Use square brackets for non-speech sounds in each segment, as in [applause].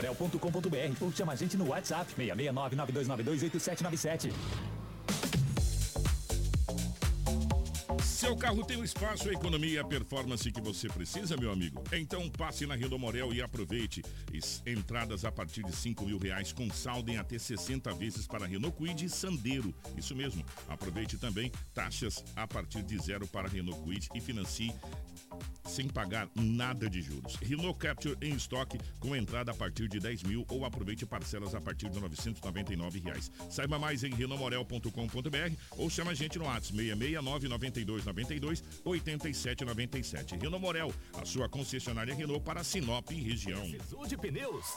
renomorel.com.br ou chama a gente no WhatsApp 669 9292 8797. Seu carro tem o espaço, a economia e a performance que você precisa, meu amigo? Então passe na Renault Morel e aproveite. Entradas a partir de 5 mil reais com saldo em até 60 vezes para Renault Kwid e Sandero. Isso mesmo. Aproveite também taxas a partir de zero para Renault Kwid e financie sem pagar nada de juros. Renault Capture em estoque com entrada a partir de 10 mil ou aproveite parcelas a partir de 999 reais. Saiba mais em renomorel.com.br ou chama a gente no WhatsApp 669 92 92 87 97. Renault Morel, a sua concessionária Renault para Sinop e região. Precisou de pneus?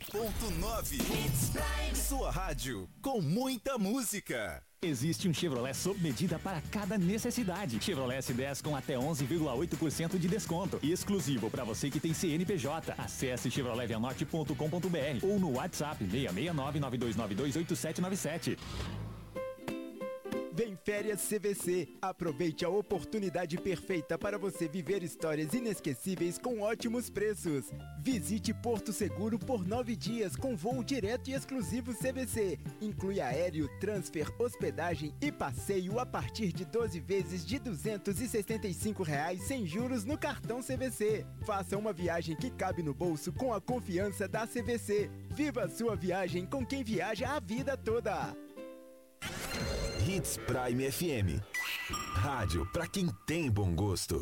87.9 Sua rádio com muita música. Existe um Chevrolet sob medida para cada necessidade. Chevrolet S10 com até 11,8% de desconto. Exclusivo para você que tem CNPJ. Acesse chevroletvianote.com.br ou no WhatsApp 669 9292 8797. Vem Férias CVC. Aproveite a oportunidade perfeita para você viver histórias inesquecíveis com ótimos preços. Visite Porto Seguro por nove dias com voo direto e exclusivo CVC. Inclui aéreo, transfer, hospedagem e passeio a partir de 12 vezes de 265 reais sem juros no cartão CVC. Faça uma viagem que cabe no bolso com a confiança da CVC. Viva a sua viagem com quem viaja a vida toda. Hits Prime FM. Rádio para quem tem bom gosto.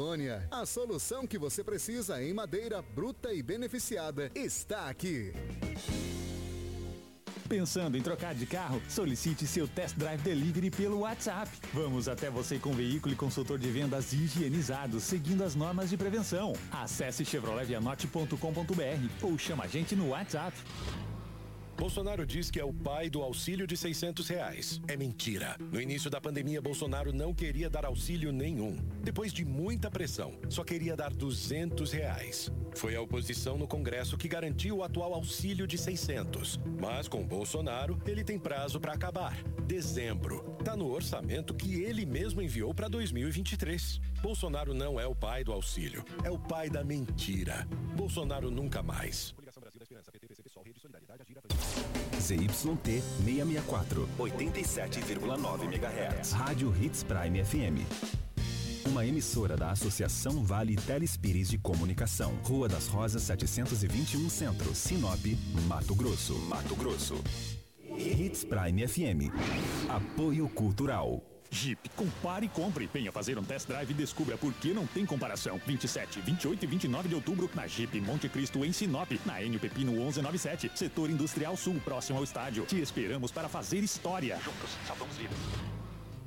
Amazônia. A solução que você precisa em madeira bruta e beneficiada está aqui. Pensando em trocar de carro? Solicite seu test drive delivery pelo WhatsApp. Vamos até você com veículo e consultor de vendas higienizados, seguindo as normas de prevenção. Acesse chevroletvianote.com.br ou chama a gente no WhatsApp. Bolsonaro diz que é o pai do auxílio de 600 reais. É mentira. No início da pandemia, Bolsonaro não queria dar auxílio nenhum. Depois de muita pressão, só queria dar 200 reais. Foi a oposição no Congresso que garantiu o atual auxílio de 600. Mas com Bolsonaro, ele tem prazo para acabar. Dezembro. Tá no orçamento que ele mesmo enviou para 2023. Bolsonaro não é o pai do auxílio, é o pai da mentira. Bolsonaro nunca mais. ZYT 664, 87,9 MHz. Rádio Hits Prime FM. Uma emissora da Associação Vale Telespires de Comunicação. Rua das Rosas 721 Centro, Sinop, Mato Grosso. Mato Grosso. Hits Prime FM. Apoio Cultural. Jeep, compare e compre. Venha fazer um test drive e descubra por que não tem comparação. 27, 28 e 29 de outubro na Jeep Monte Cristo em Sinop, na Enio Pepino 1197, setor industrial sul, próximo ao estádio. Te esperamos para fazer história. Juntos, salvamos vidas.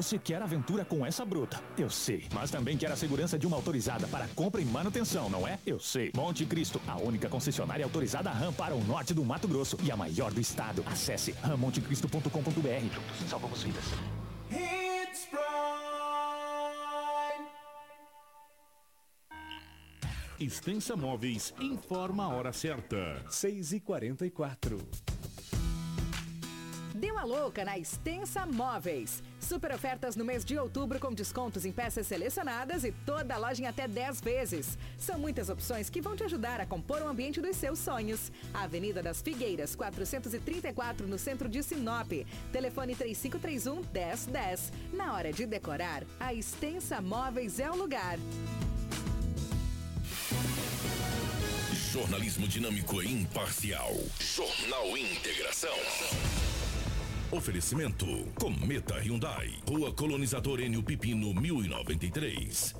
Você quer aventura com essa bruta? Eu sei. Mas também quer a segurança de uma autorizada para compra e manutenção, não é? Eu sei. Monte Cristo, a única concessionária autorizada RAM para o norte do Mato Grosso e a maior do estado. Acesse rammontecristo.com.br. Juntos salvamos vidas. Hits Prime. Extensa Móveis informa a hora certa. 6 e 44 Deu a louca na Extensa Móveis. Super ofertas no mês de outubro com descontos em peças selecionadas e toda a loja em até 10 vezes. São muitas opções que vão te ajudar a compor o ambiente dos seus sonhos. Avenida das Figueiras, 434, no centro de Sinop. Telefone 3531 1010. Na hora de decorar, a Extensa Móveis é o lugar. Jornalismo dinâmico e imparcial. Jornal Integração. Oferecimento: Cometa Hyundai, Rua Colonizador Enio Pipino 1093.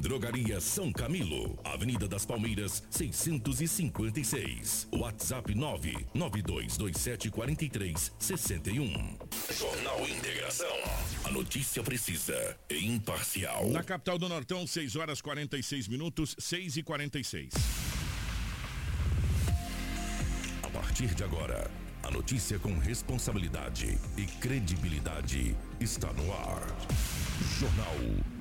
Drogaria São Camilo, Avenida das Palmeiras, 656. WhatsApp 992274361. Jornal Integração. A notícia precisa e imparcial. Na capital do Nortão, 6 horas 46 minutos, 6 e 46. A partir de agora, a notícia com responsabilidade e credibilidade está no ar. Jornal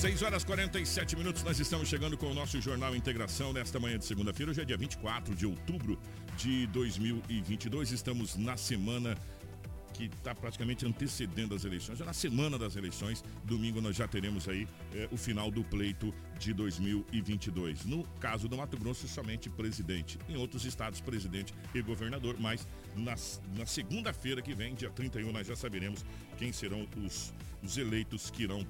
6 horas 47 minutos, nós estamos chegando com o nosso Jornal Integração nesta manhã de segunda-feira. Hoje é dia 24 de outubro de 2022. Estamos na semana que está praticamente antecedendo as eleições. Já na semana das eleições, domingo nós já teremos aí eh, o final do pleito de 2022. No caso do Mato Grosso, somente presidente. Em outros estados, presidente e governador. Mas na, na segunda-feira que vem, dia 31, nós já saberemos quem serão os, os eleitos que irão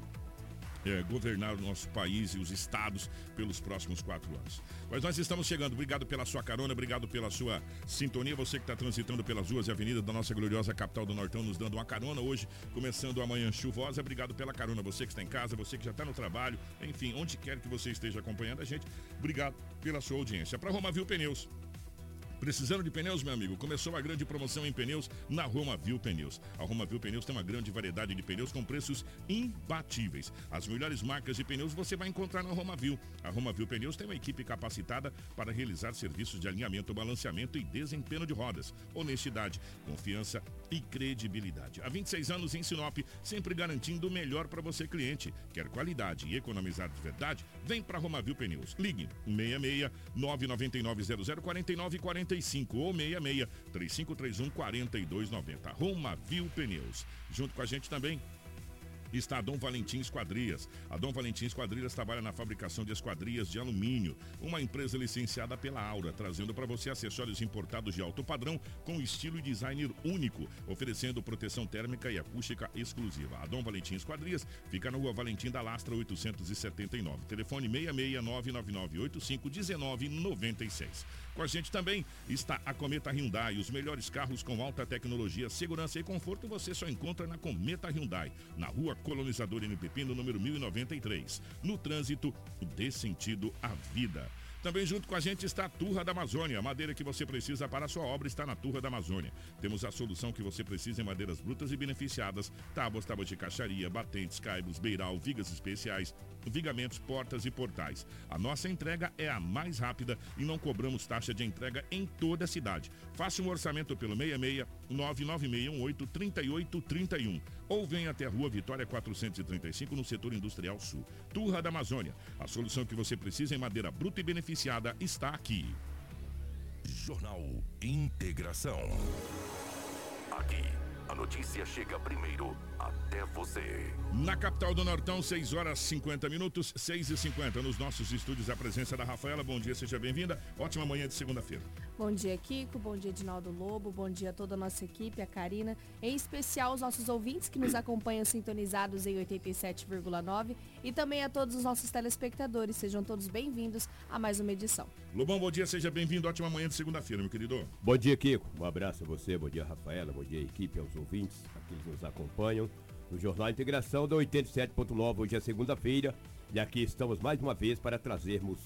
é, governar o nosso país e os estados pelos próximos quatro anos. Mas nós estamos chegando. Obrigado pela sua carona, obrigado pela sua sintonia. Você que está transitando pelas ruas e avenidas da nossa gloriosa capital do Nortão, nos dando uma carona hoje, começando a manhã chuvosa. Obrigado pela carona. Você que está em casa, você que já está no trabalho, enfim, onde quer que você esteja acompanhando a gente, obrigado pela sua audiência. Para Romavil Pneus. Precisando de pneus, meu amigo? Começou a grande promoção em pneus na Roma Viu Pneus. A Roma Viu Pneus tem uma grande variedade de pneus com preços imbatíveis. As melhores marcas de pneus você vai encontrar na Roma Viu. A Roma Viu Pneus tem uma equipe capacitada para realizar serviços de alinhamento, balanceamento e desempenho de rodas. Honestidade, confiança e credibilidade. Há 26 anos em Sinop, sempre garantindo o melhor para você cliente. Quer qualidade e economizar de verdade? Vem para Roma Viu Pneus. Ligue 66 999 00 49 45 ou 66 3531 4290. Roma Viu Pneus. Junto com a gente também está a Dom Valentim Esquadrias. A Dom Valentim Esquadrias trabalha na fabricação de esquadrias de alumínio, uma empresa licenciada pela Aura, trazendo para você acessórios importados de alto padrão com estilo e designer único, oferecendo proteção térmica e acústica exclusiva. A Dom Valentim Esquadrias fica na Rua Valentim da Lastra 879. Telefone 66999851996. Com a gente também está a Cometa Hyundai, os melhores carros com alta tecnologia, segurança e conforto você só encontra na Cometa Hyundai, na Rua Colonizador N Pepino, número 1093. No trânsito, dê sentido à vida. Também junto com a gente está a Turra da Amazônia. A madeira que você precisa para a sua obra está na Turra da Amazônia. Temos a solução que você precisa em madeiras brutas e beneficiadas, tábuas, tábuas de caixaria, batentes, caibros, beiral, vigas especiais, vigamentos, portas e portais. A nossa entrega é a mais rápida e não cobramos taxa de entrega em toda a cidade. Faça um orçamento pelo 66 99618 3831 ou venha até a Rua Vitória 435 no setor industrial sul. Turra da Amazônia. A solução que você precisa em madeira bruta e beneficiada está aqui. Jornal Integração. Aqui, a notícia chega primeiro até você. Na capital do Nortão, 6 horas 50 minutos, 6 e 50 Nos nossos estúdios, a presença da Rafaela. Bom dia, seja bem-vinda. Ótima manhã de segunda-feira. Bom dia, Kiko. Bom dia, Edinaldo Lobo. Bom dia a toda a nossa equipe, a Karina. Em especial os nossos ouvintes que nos acompanham sintonizados em 87,9 e também a todos os nossos telespectadores. Sejam todos bem-vindos a mais uma edição. Lobão, bom dia, seja bem-vindo. Ótima manhã de segunda-feira, meu querido. Bom dia, Kiko. Um abraço a você, bom dia, Rafaela, bom dia, equipe, aos ouvintes, que nos acompanham no Jornal Integração da 87.9. Hoje é segunda-feira e aqui estamos mais uma vez para trazermos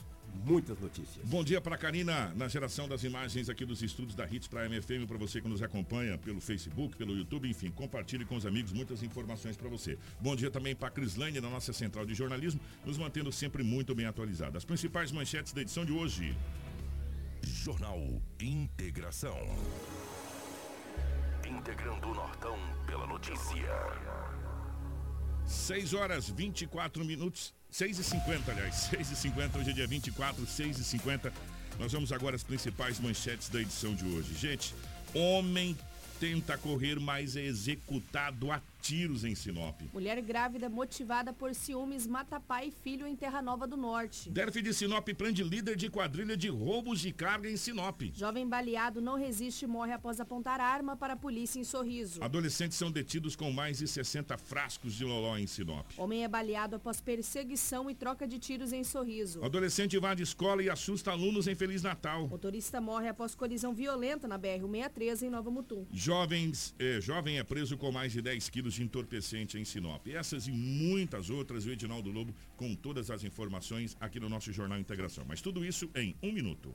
muitas notícias. Bom dia para Karina, na geração das imagens aqui dos estúdios da Hits para a MFM, para você que nos acompanha pelo Facebook, pelo YouTube, enfim, compartilhe com os amigos muitas informações para você. Bom dia também para Crislane, na nossa central de jornalismo, nos mantendo sempre muito bem atualizados. As principais manchetes da edição de hoje. Jornal Integração. Integrando o Nortão pela notícia. 6 horas 24 minutos, 6 e 50 aliás, [laughs] 6 e 50 hoje é dia 24, 6 e 50 Nós vamos agora às principais manchetes da edição de hoje. Gente, homem tenta correr, mas é executado a tiros em Sinop. Mulher grávida motivada por ciúmes mata pai e filho em Terra Nova do Norte. DERF de Sinop prende líder de quadrilha de roubos de carga em Sinop. Jovem baleado não resiste e morre após apontar arma para a polícia em Sorriso. Adolescentes são detidos com mais de 60 frascos de loló em Sinop. Homem é baleado após perseguição e troca de tiros em Sorriso. Adolescente invade escola e assusta alunos em Feliz Natal. Motorista morre após colisão violenta na BR-163 em Nova Mutum. Jovens, eh, jovem é preso com mais de 10 quilos de entorpecente em Sinop. Essas e muitas outras, o Edinaldo Lobo com todas as informações aqui no nosso Jornal Integração. Mas tudo isso em um minuto.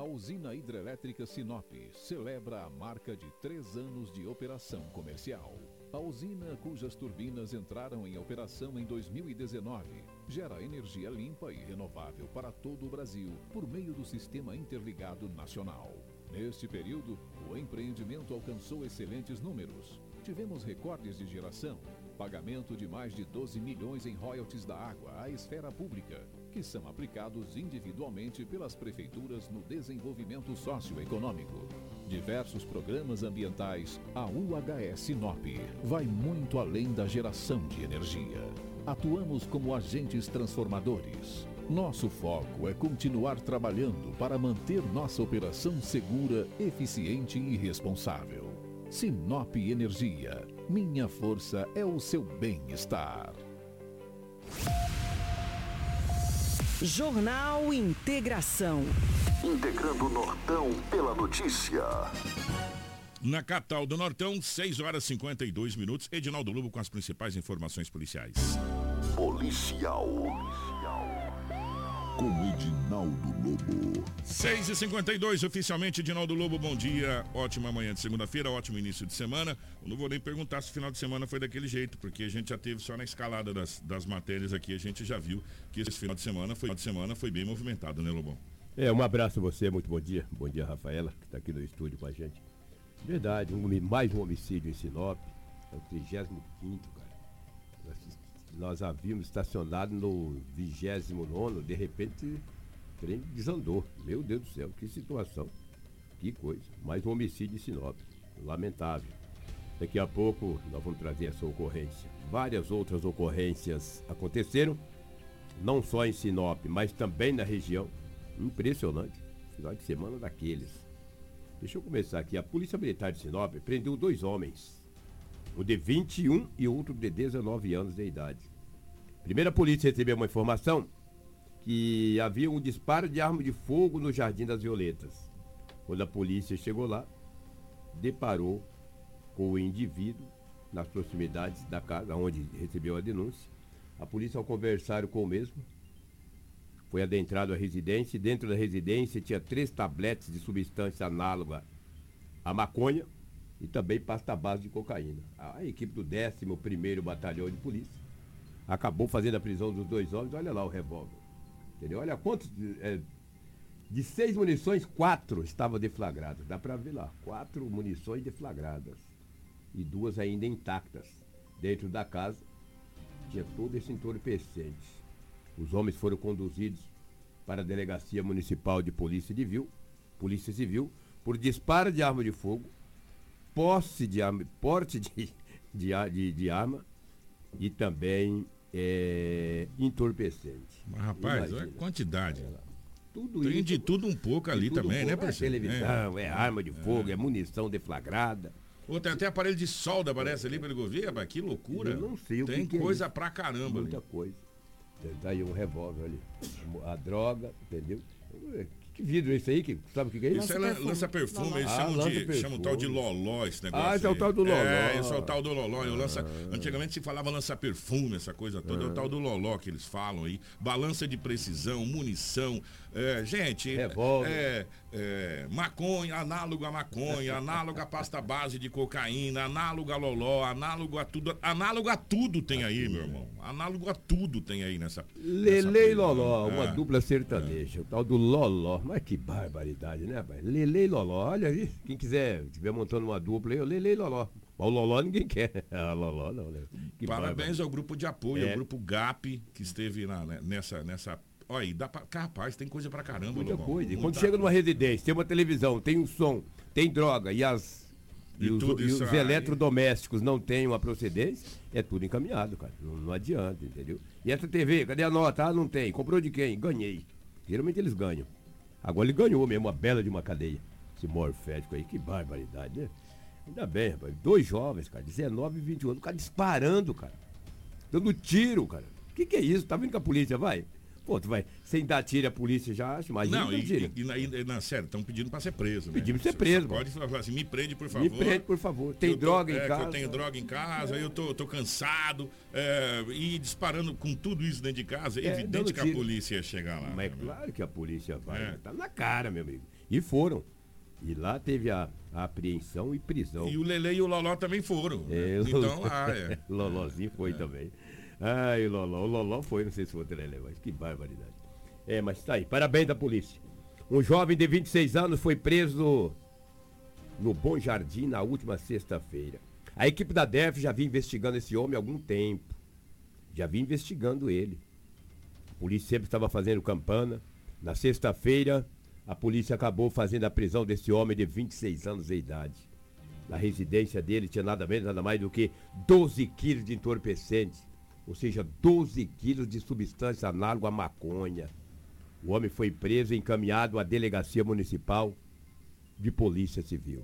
A usina hidrelétrica Sinop celebra a marca de três anos de operação comercial. A usina, cujas turbinas entraram em operação em 2019, gera energia limpa e renovável para todo o Brasil por meio do Sistema Interligado Nacional. Neste período, o empreendimento alcançou excelentes números. Tivemos recordes de geração, pagamento de mais de 12 milhões em royalties da água à esfera pública, que são aplicados individualmente pelas prefeituras no desenvolvimento socioeconômico. Diversos programas ambientais, a UHS Sinop vai muito além da geração de energia. Atuamos como agentes transformadores. Nosso foco é continuar trabalhando para manter nossa operação segura, eficiente e responsável. Sinop Energia. Minha força é o seu bem-estar. Jornal Integração. Integrando o Nortão pela notícia. Na capital do Nortão, 6 horas e 52 minutos. Edinaldo Lobo com as principais informações policiais. Policial. Com Edinaldo Lobo. 6 e 52 oficialmente, Edinaldo Lobo, bom dia. Ótima manhã de segunda-feira, ótimo início de semana. Eu não vou nem perguntar se o final de semana foi daquele jeito, porque a gente já teve só na escalada das, das matérias aqui, a gente já viu que esse final de semana foi, final de semana foi bem movimentado, né, Lobão? É, um abraço a você, muito bom dia. Bom dia, Rafaela, que está aqui no estúdio com a gente. Verdade, um, mais um homicídio em Sinop. É o 35 cara. Nós, nós havíamos estacionado no 29, de repente o trem desandou. Meu Deus do céu, que situação. Que coisa. Mais um homicídio em Sinop. Lamentável. Daqui a pouco nós vamos trazer essa ocorrência. Várias outras ocorrências aconteceram, não só em Sinop, mas também na região. Impressionante. Final de semana daqueles. Deixa eu começar aqui. A Polícia Militar de Sinop prendeu dois homens. Um de 21 e outro de 19 anos de idade. Primeiro a polícia recebeu uma informação que havia um disparo de arma de fogo no Jardim das Violetas. Quando a polícia chegou lá, deparou com o indivíduo nas proximidades da casa onde recebeu a denúncia. A polícia, ao conversar com o mesmo, foi adentrado à residência e dentro da residência tinha três tabletes de substância análoga à maconha e também pasta base de cocaína. A equipe do 11º Batalhão de Polícia acabou fazendo a prisão dos dois homens. Olha lá o revólver. Entendeu? Olha quantos... É, de seis munições, quatro estavam deflagradas. Dá para ver lá. Quatro munições deflagradas. E duas ainda intactas. Dentro da casa tinha todo esse entorpecente. Os homens foram conduzidos para a Delegacia Municipal de Polícia Civil, Polícia Civil por disparo de arma de fogo, posse de arma, porte de, de, de, de arma e também é, entorpecente. Mas, rapaz, olha a quantidade. Tudo Tem isso- de tudo um pouco ali também, um né, pouco. É parceiro? televisão, é, arma de fogo, é. munição deflagrada. Ou tem até aparelho de solda, parece ali pelo governo. Que loucura. Eu não sei o Tem que é coisa isso. pra caramba Muita ali. coisa. Tá aí um revólver ali. A droga, entendeu? Que vidro é esse aí? Que, sabe o que é isso? Isso é lan- lança-perfume, eles Ah, chamam, de, lança-perfume. chamam o tal de loló esse negócio. Ah, esse é o aí. tal do loló. É, esse é o tal do loló. e o lança... Antigamente se falava lança-perfume, essa coisa toda. É o tal do loló que eles falam aí. Balança de precisão, munição. É, gente, é, é, maconha, análogo a maconha, análogo a pasta base de cocaína, análogo a loló, análogo a tudo. Análogo a tudo tem aí, meu irmão. Análogo a tudo tem aí nessa. Lele e Loló, uma É. dupla sertaneja, o tal do Loló. Mas que barbaridade, né, rapaz? Lele e Loló, olha aí, quem quiser, estiver montando uma dupla aí, Lele e Loló. Mas o Loló ninguém quer. [laughs] Ah, Loló não, né? Parabéns bárbaro. ao grupo de apoio, É. ao grupo GAP, que esteve na- né, nessa. nessa Olha aí, dá pra. Rapaz, tem coisa pra caramba, Muita Lobão. coisa. E quando chega numa residência, tem uma televisão, tem um som, tem droga e as. E, E os, e os aí. eletrodomésticos não têm uma procedência, é tudo encaminhado, cara. Não, não adianta, entendeu? E essa TV, cadê a nota? Ah, não tem. Comprou de quem? Ganhei. Geralmente eles ganham. Agora ele ganhou mesmo, uma bela de uma cadeia. Esse morfético aí, que barbaridade, né? Ainda bem, rapaz. Dois jovens, cara, 19 e 21 anos, o cara disparando, cara. Dando tiro, cara. O que, que é isso? Tá vindo com a polícia, vai? Pô, tu vai, sem dar tiro a polícia já acha, mas Não, e, e, e, na- e na sério, estão pedindo pra ser preso. Né? Pedindo pra ser Você preso, Pode falar assim, me prende, por favor. Me prende, por favor. Tem Eu tô- droga em é, casa. eu tenho droga em casa, eu tô, tô cansado. é, e disparando com tudo isso dentro de casa, é, É, evidente que a polícia ia chegar lá. Mas é né? claro que a polícia vai. É. né? Tá na cara, meu amigo. E foram. E lá teve a, a apreensão e prisão. E o Lele e o Loló também foram. né? É, o- Então, [laughs] ah, é. Lolozinho foi também. Ai, Loló. O Loló foi, não sei se foi o Lelé, mas que barbaridade. É, mas tá aí. Parabéns da polícia. Um jovem de 26 anos foi preso no Bom Jardim na última sexta-feira. A equipe da DEF já vinha investigando esse homem há algum tempo. Já vinha investigando ele. A polícia sempre estava fazendo campana. Na sexta-feira, a polícia acabou fazendo a prisão desse homem de 26 anos de idade. Na residência dele tinha nada menos, nada mais do que 12 quilos de entorpecente, ou seja, 12 quilos de substância análoga à maconha. O homem foi preso e encaminhado à delegacia municipal de polícia civil.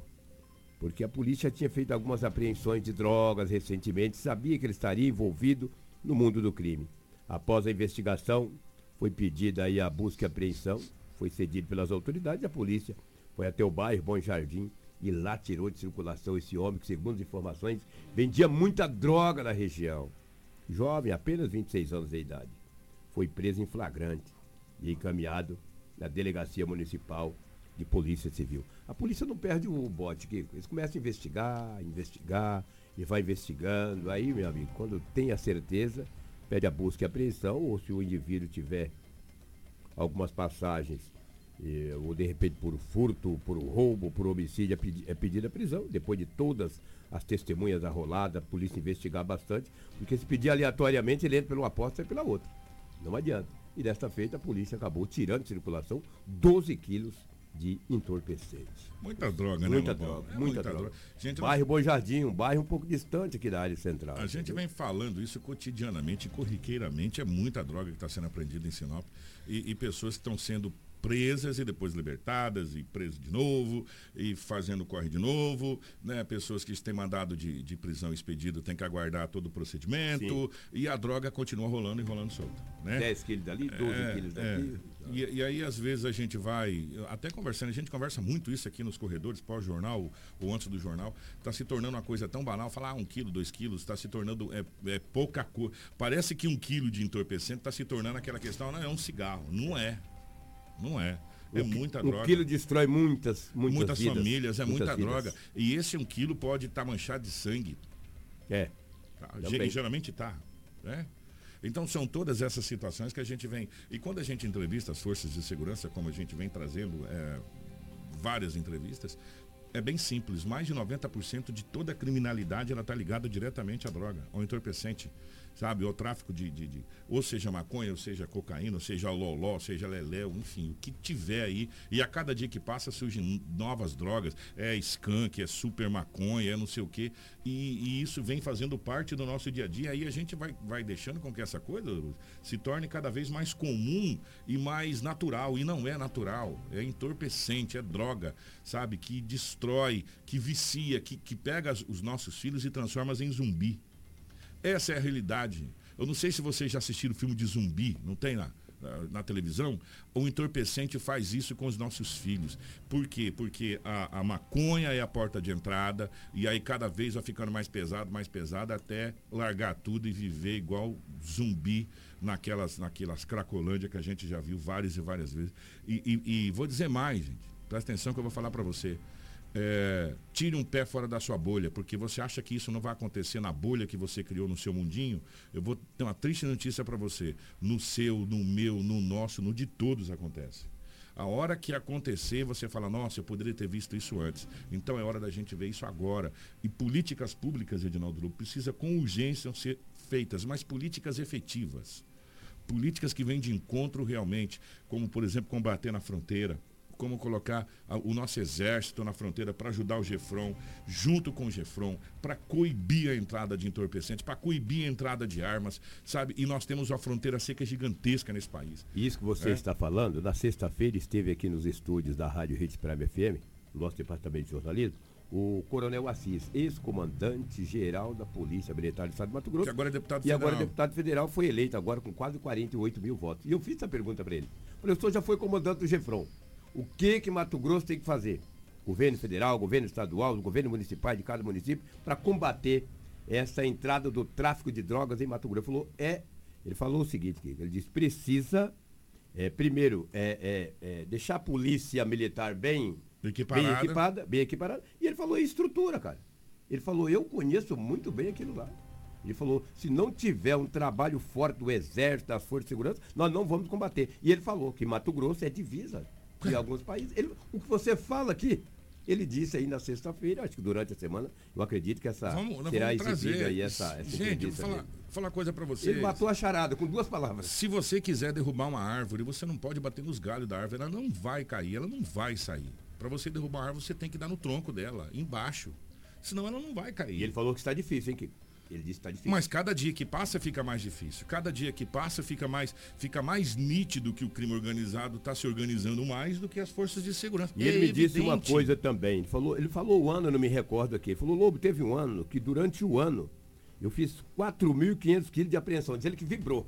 Porque a polícia tinha feito algumas apreensões de drogas recentemente, sabia que ele estaria envolvido no mundo do crime. Após a investigação, foi pedida aí a busca e apreensão, foi cedido pelas autoridades, a polícia foi até o bairro Bom Jardim e lá tirou de circulação esse homem que, segundo as informações, vendia muita droga na região. Jovem, apenas 26 anos de idade. Foi preso em flagrante. e encaminhado na Delegacia Municipal de Polícia Civil. A polícia não perde o bote, que eles começam a investigar, investigar, e vai investigando. Aí, meu amigo, quando tem a certeza, pede a busca e apreensão, ou se o indivíduo tiver algumas passagens, eh, ou de repente por furto, por roubo, por homicídio, é, pedi é pedida a prisão, depois de todas as testemunhas arroladas, a polícia investigar bastante, porque se pedir aleatoriamente, ele entra por uma porta e pela outra. Não adianta. E desta feita, a polícia acabou tirando de circulação 12 quilos de entorpecentes. Muita droga, né? Muita Lobão? droga, É muita, droga. Gente, bairro Bom Jardim, um bairro um pouco distante aqui da área central. A gente vem falando isso cotidianamente, corriqueiramente, é muita droga que está sendo apreendida em Sinop e, e pessoas que estão sendo presas e depois libertadas e presas de novo e fazendo corre de novo, né? Pessoas que têm mandado de, de prisão expedido têm que aguardar todo o procedimento e a droga continua rolando e rolando solta, né? 10 quilos dali, 12 quilos daqui. E, e aí, às vezes, a gente vai, até conversando, a gente conversa muito isso aqui nos corredores, pós-jornal ou antes do jornal, está se tornando uma coisa tão banal, falar ah, um quilo, dois quilos, está se tornando é, é pouca coisa. Parece que um quilo de entorpecente está se tornando aquela questão, não, é um cigarro. Não é. Não é. É Um muita um droga. quilo destrói muitas, muitas, Muitas vidas, famílias, é muitas muita vidas. droga. E esse um quilo pode estar manchado de sangue. É. Tá? Também. Geralmente tá. Né? Então são todas essas situações que a gente vem. E quando a gente entrevista as forças de segurança, como a gente vem trazendo é, várias entrevistas, é bem simples. Mais de 90% de toda a criminalidade ela está ligada diretamente à droga, ao entorpecente. Sabe, ao tráfico de, de, de- ou seja maconha, ou seja cocaína, ou seja loló, ou seja leléu, enfim, o que tiver aí. E a cada dia que passa surgem novas drogas. É skunk, é super maconha, é não sei o quê. E, e isso vem fazendo parte do nosso dia a dia. Aí a gente vai, vai deixando com que essa coisa se torne cada vez mais comum e mais natural. E não é natural. É entorpecente, é droga, sabe? Que destrói, que vicia, que, que pega os nossos filhos e transforma em zumbi. Essa é a realidade. Eu não sei se vocês já assistiram filme de zumbi, não tem na, na, na televisão? O entorpecente faz isso com os nossos filhos. Por quê? Porque a, a maconha é a porta de entrada e aí cada vez vai ficando mais pesado, mais pesado, até largar tudo e viver igual zumbi naquelas, naquelas cracolândia que a gente já viu várias e várias vezes. E, e- e vou dizer mais, gente. Presta atenção que eu vou falar para você. É, tire um pé fora da sua bolha, porque você acha que isso não vai acontecer na bolha que você criou no seu mundinho. Eu vou ter uma triste notícia para você. No seu, no meu, no nosso, no de todos acontece. A hora que acontecer, você fala, nossa, eu poderia ter visto isso antes. Então é hora da gente ver isso agora. E políticas públicas, Edinaldo Lobo, precisa com urgência ser feitas, mas políticas efetivas. Políticas que vêm de encontro realmente, como, por exemplo, combater na fronteira, como colocar o nosso exército na fronteira para ajudar o Gefron, junto com o Gefron, para coibir a entrada de entorpecentes, para coibir a entrada de armas, sabe? E nós temos uma fronteira seca gigantesca nesse país. Isso que você É. está falando, na sexta-feira esteve aqui nos estúdios da Rádio Hits Prime FM, no nosso departamento de jornalismo, o Coronel Assis, ex-comandante geral da Polícia Militar do Estado de Mato Grosso. Que agora é deputado E agora federal. deputado federal foi eleito agora com quase 48 mil votos. E eu fiz essa pergunta para ele. Falei, o senhor já foi comandante do Gefron. O que que Mato Grosso tem que fazer? Governo federal, governo estadual, os governos municipais de cada município, para combater essa entrada do tráfico de drogas em Mato Grosso. Ele falou, é, ele falou o seguinte, ele disse, precisa, é, primeiro, é, é, é, deixar a polícia militar bem Equiparada. bem equipada, bem equiparada. E ele falou estrutura, cara. Ele falou, eu conheço muito bem aquilo lá. Ele falou, se não tiver um trabalho forte do Exército, das Forças de Segurança, nós não vamos combater. E ele falou que Mato Grosso é divisa de alguns países. Ele- o que você fala aqui, ele disse aí na sexta-feira, acho que durante a semana, eu acredito que essa Vamos, será vamos trazer. aí essa, essa Gente, vou falar, falar uma coisa para você. Ele matou a charada com duas palavras. Se você quiser derrubar uma árvore, você não pode bater nos galhos da árvore, ela não vai cair, ela não vai sair. Para você derrubar uma árvore, você tem que dar no tronco dela, embaixo. Senão ela não vai cair. E ele falou que está difícil, hein, Kiko? Ele disse que está difícil. Mas cada dia que passa fica mais difícil. Cada dia que passa fica mais, fica mais nítido que o crime organizado está se organizando mais do que as forças de segurança. E ele É me disse uma coisa também. Ele falou, ele falou o ano, eu não me recordo aqui. Ele falou, Lobo, teve um ano que durante o ano eu fiz 4.500 quilos de apreensão. Diz ele que vibrou.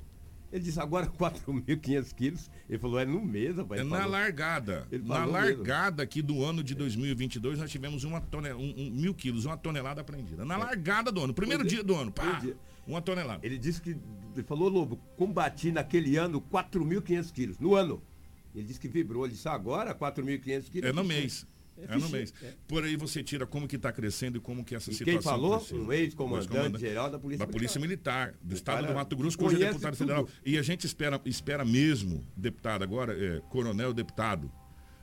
Ele disse, agora 4.500 quilos. Ele falou, é no mês, rapaz. É na falou. largada. Na mesmo. largada aqui do ano de 2022, nós tivemos uma tone, um, um mil quilos, uma tonelada apreendida. Na largada do ano, primeiro Pois é, dia do ano. Pá. pois é. Uma tonelada. Ele disse que, ele falou, Lobo, combati naquele ano 4.500 quilos, no ano. Ele disse que vibrou, ele disse agora 4.500 quilos. É no mês. É, no mês. é. Por aí você tira como que está crescendo e como que essa E situação... quem falou? precisa. Um ex-comandante geral da Polícia da Polícia Militar, do O Estado do Mato Grosso, hoje é deputado tudo. federal. E a gente espera, espera mesmo, deputado, agora, é, coronel deputado,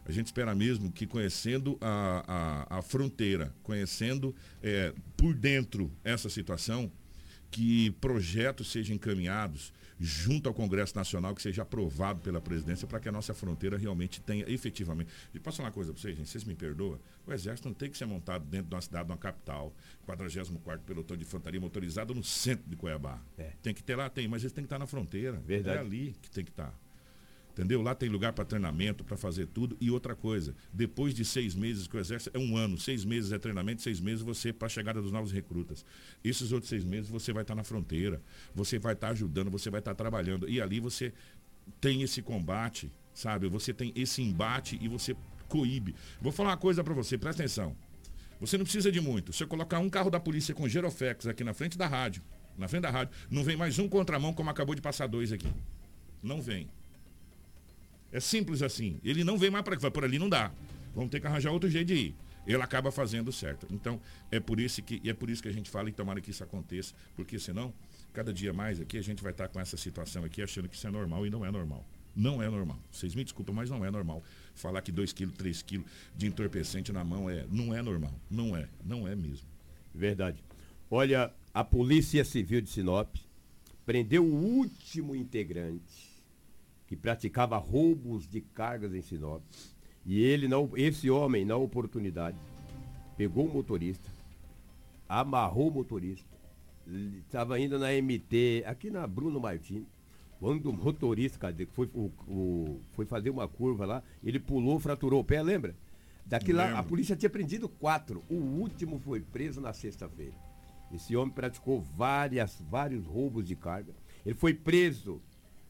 a gente espera mesmo que conhecendo a, a, a fronteira, conhecendo é, por dentro essa situação, que projetos sejam encaminhados junto ao Congresso Nacional, que seja aprovado pela presidência para que a nossa fronteira realmente tenha efetivamente. E posso falar uma coisa para vocês, gente? Vocês me perdoam? O Exército não tem que ser montado dentro de uma cidade, de uma capital. 44 Pelotão de Infantaria Motorizado no centro de Cuiabá. Tem que ter lá, tem, mas eles têm que estar na fronteira. Verdade. É ali que tem que estar. Entendeu? Lá tem lugar para treinamento, para fazer tudo. E outra coisa, depois de seis meses que o Exército é um ano, seis meses é treinamento, seis meses você para a chegada dos novos recrutas. Esses outros seis meses você vai estar na fronteira, você vai estar ajudando, você vai estar trabalhando. E ali você tem esse combate, sabe? Você tem esse embate e você coíbe. Vou falar uma coisa para você, presta atenção. Você não precisa de muito. Se eu colocar um carro da polícia com Geroflex aqui na frente da rádio, na frente da rádio, não vem mais um contramão como acabou de passar dois aqui. Não vem. É simples assim. Ele não vem mais para cá, por ali não dá. Vamos ter que arranjar outro jeito de ir. Ele acaba fazendo certo. Então, é por isso que, é por isso que a gente fala e tomara que isso aconteça, porque senão, cada dia mais aqui a gente vai estar com essa situação aqui achando que isso é normal e não é normal. Não é normal. Vocês me desculpam, mas não é normal. Falar que 2 quilos, 3 quilos de entorpecente na mão é, não é normal. Não é, não é mesmo. Verdade. Olha, a Polícia Civil de Sinop prendeu o último integrante que praticava roubos de cargas em Sinop. E ele não, esse homem, na oportunidade, pegou o motorista, amarrou o motorista, estava indo na MT, aqui na Bruno Martins, quando o motorista, cadê, foi, o, o- foi fazer uma curva lá, ele pulou, fraturou o pé, lembra? Daqui lá, a polícia tinha prendido quatro. O último foi preso na sexta-feira. Esse homem praticou várias, vários roubos de carga. Ele foi preso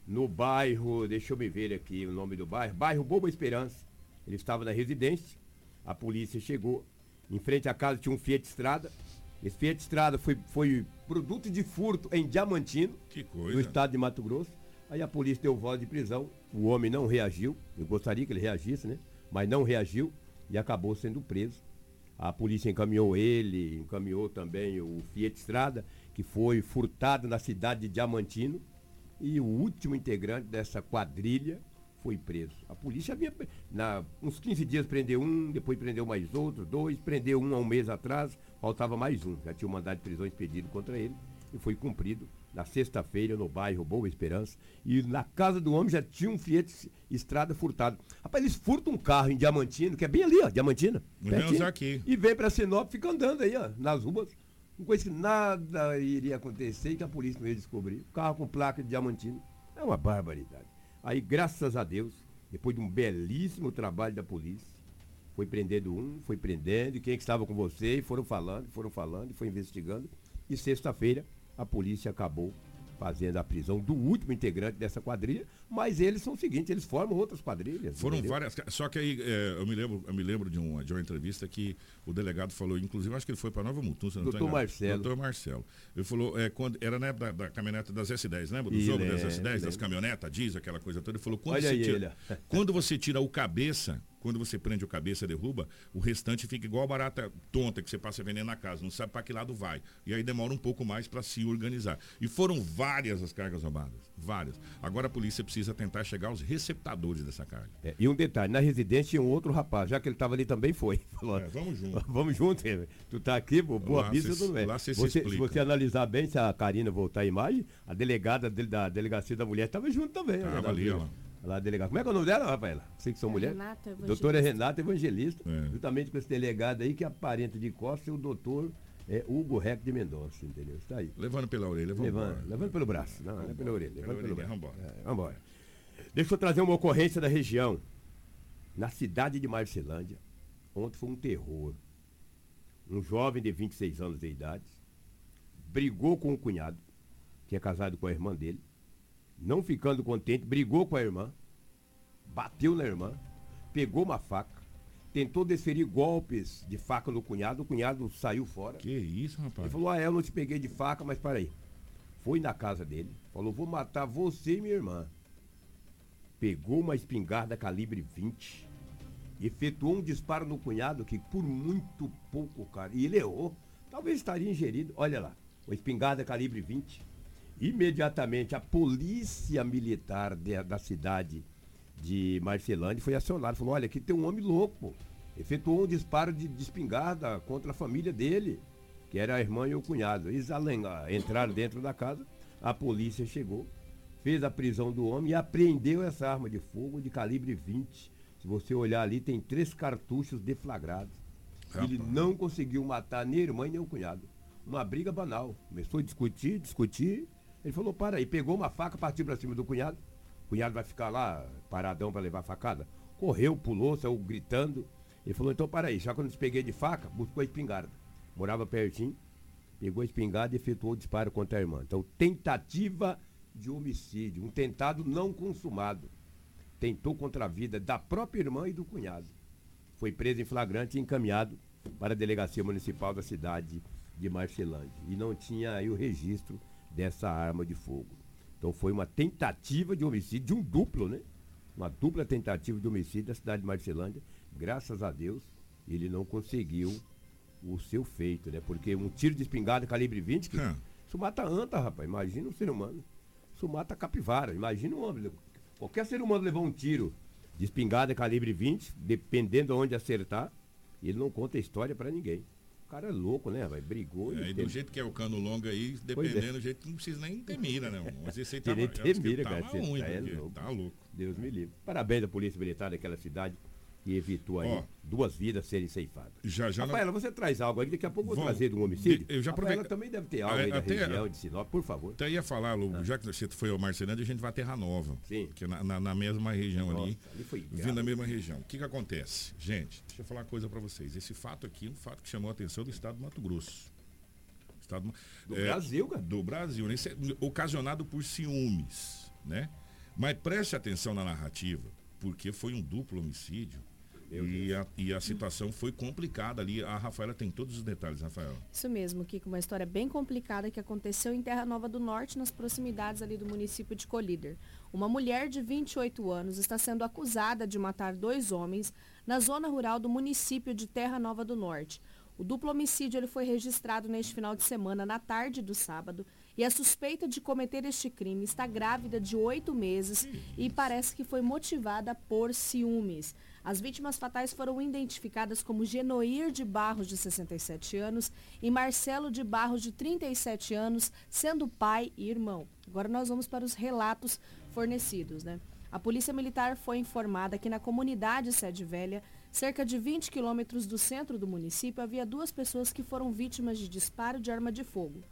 no bairro, deixa eu me ver aqui o nome do bairro, bairro Boa Esperança. Ele estava na residência, a polícia chegou, em frente à casa tinha um Fiat Estrada. Esse Fiat Estrada foi, foi produto de furto em Diamantino, no estado de Mato Grosso. Aí a polícia deu voz de prisão, o homem não reagiu, eu gostaria que ele reagisse, né? Mas não reagiu e acabou sendo preso. A polícia encaminhou ele, encaminhou também o Fiat Estrada, que foi furtado na cidade de Diamantino. E o último integrante dessa quadrilha foi preso. A polícia havia, na, uns 15 dias prendeu um, depois prendeu mais outro, dois, prendeu um há um mês atrás, faltava mais um. Já tinha um mandado de prisão expedido contra ele e foi cumprido na sexta-feira no bairro Boa Esperança. E na casa do homem já tinha um Fiat Estrada furtado. Rapaz, eles furtam um carro em Diamantino, que é bem ali, ó, Diamantina. Pertinho, aqui. E vem pra Sinop, fica andando aí, ó, nas ruas. Uma coisa que nada iria acontecer e que a polícia não ia descobrir. Carro com placa de Diamantino. É uma barbaridade. Aí, graças a Deus, depois de um belíssimo trabalho da polícia, foi prendendo um, foi prendendo, e quem que estava com você, e foram falando, foram falando, e foi investigando. E sexta-feira, a polícia acabou fazendo a prisão do último integrante dessa quadrilha, mas eles são o seguinte, eles formam outras quadrilhas. Foram entendeu? várias. Só que aí é, eu me lembro, eu me lembro de, uma, de uma entrevista que o delegado falou, inclusive acho que ele foi para Nova Mutum, se não Doutor. Marcelo. Doutor Marcelo. Ele falou, é, quando, era na época da, da caminhonete das S10, lembra? Do jogo das lembro, S10, das lembro. caminhonetas, diesel, aquela coisa toda. Ele falou, quando, Olha você aí tira, ele, [laughs] quando você tira o cabeça, quando você prende o cabeça derruba, o restante fica igual a barata tonta que você passa veneno na casa, não sabe para que lado vai. E aí demora um pouco mais para se organizar. E foram várias as cargas roubadas, várias. Agora a polícia precisa tentar chegar aos receptadores dessa carga. É, e um detalhe, na residência tinha um outro rapaz, já que ele estava ali também foi. [laughs] Falou, É, vamos junto. [laughs] vamos junto, tu tá aqui, pô, boa Lá vista, não é. lá cê se Você- se explica. você analisar bem, se a Karina voltar a imagem, a delegada dele- da delegacia da mulher estava junto também. Tava né, ali, ó lá. Delegada. Como é que é o nome dela, Rafaela? Sei que são É mulher. Renata Evangelista. Doutora Renata Evangelista, É. juntamente com esse delegado aí, que é parente de Costa, e o doutor é, Hugo Rec de Mendonça, entendeu? Está aí. Levando pela orelha, vamos Levando, embora. levando pelo braço. Não, não é pela orelha. Pela Levando pelo orelha, braço. vambora. É, vambora. Deixa eu trazer uma ocorrência da região. Na cidade de Marcelândia, ontem foi um terror. Um jovem de 26 anos de idade brigou com o cunhado, que é casado com a irmã dele. Não ficando contente, brigou com a irmã, bateu na irmã, pegou uma faca, tentou desferir golpes de faca no cunhado, o cunhado saiu fora. Que isso, rapaz? Ele falou, ah, eu não te peguei de faca, mas para aí. foi na casa dele, falou, vou matar você e minha irmã. Pegou uma espingarda calibre 20, efetuou um disparo no cunhado que por muito pouco, cara, e ele errou, talvez estaria ingerido, olha lá, uma espingarda calibre 20. Imediatamente a polícia militar de- da cidade de Marcelândia foi acionada, falou, olha, aqui tem um homem louco, efetuou um disparo de, de espingarda contra a família dele, que era a irmã e o cunhado. Eles além- entraram dentro da casa, a polícia chegou, fez a prisão do homem e apreendeu essa arma de fogo de calibre 20. Se você olhar ali, tem três cartuchos deflagrados. Ele não conseguiu matar nem a irmã nem o cunhado. Uma briga banal. Começou a discutir, discutir. Ele falou, para aí, pegou uma faca, partiu para cima do cunhado. O cunhado vai ficar lá paradão para levar a facada. Correu, pulou, saiu gritando. Ele falou, então para aí, já quando eu despeguei de faca, buscou a espingarda. Morava pertinho, pegou a espingarda e efetuou o disparo contra a irmã. Então, tentativa de homicídio, um tentado não consumado. Tentou contra a vida da própria irmã e do cunhado. Foi preso em flagrante e encaminhado para a delegacia municipal da cidade de Marcelândia. E não tinha aí o registro dessa arma de fogo. Então foi uma tentativa de homicídio, de um duplo, né? Uma dupla tentativa de homicídio da cidade de Marcelândia. Graças a Deus, ele não conseguiu o seu feito, né? Porque um tiro de espingarda calibre 20, que isso mata anta, rapaz. Imagina um ser humano. Isso mata capivara. Imagina um homem. Qualquer ser humano levar um tiro de espingarda calibre 20, dependendo de onde acertar, ele não conta a história pra ninguém. O cara é louco, né, vai Brigou. É, e do teve- jeito que é o cano longo aí, é. dependendo do jeito, não precisa nem ter mira, né? Mas esse aí eu acho ter mira, cara. Você ruim, tá é tá louco. Deus me livre. Parabéns à Polícia Militar daquela cidade que evitou aí Ó. duas vidas serem ceifadas. Já, já. Rafaela, você traz algo aí, daqui a pouco eu vou trazer de um homicídio. Eu já Rafaela aproveito- também deve ter algo aí da Até- região de Sinop, por favor. Até ia falar, Lu, já que você foi ao Marcelândia, a gente vai a Terra Nova. Sim. Que é na, na, na mesma região ali. Nossa, ali foi Vindo da mesma região. O que que acontece? Gente, deixa eu falar uma coisa pra vocês. Esse fato aqui é um fato que chamou a atenção do estado do Mato Grosso. Estado Do Brasil, cara. Do Brasil, né? Isso é ocasionado por ciúmes, né? Mas preste atenção na narrativa, porque foi um duplo homicídio. E a, e a situação foi complicada ali. A Rafaela tem todos os detalhes, Rafaela. Isso mesmo, Kiko, uma história bem complicada que aconteceu em Terra Nova do Norte, nas proximidades ali do município de Colíder. Uma mulher de 28 anos está sendo acusada de matar dois homens na zona rural do município de Terra Nova do Norte. O duplo homicídio ele foi registrado neste final de semana, na tarde do sábado, e a suspeita de cometer este crime está grávida de oito meses e parece que foi motivada por ciúmes. As vítimas fatais foram identificadas como Genoir de Barros, de 67 anos, e Marcelo de Barros, de 37 anos, sendo pai e irmão. Agora nós vamos para os relatos fornecidos, né? A Polícia Militar foi informada que na comunidade Sede Velha, cerca de 20 quilômetros do centro do município, havia duas pessoas que foram vítimas de disparo de arma de fogo.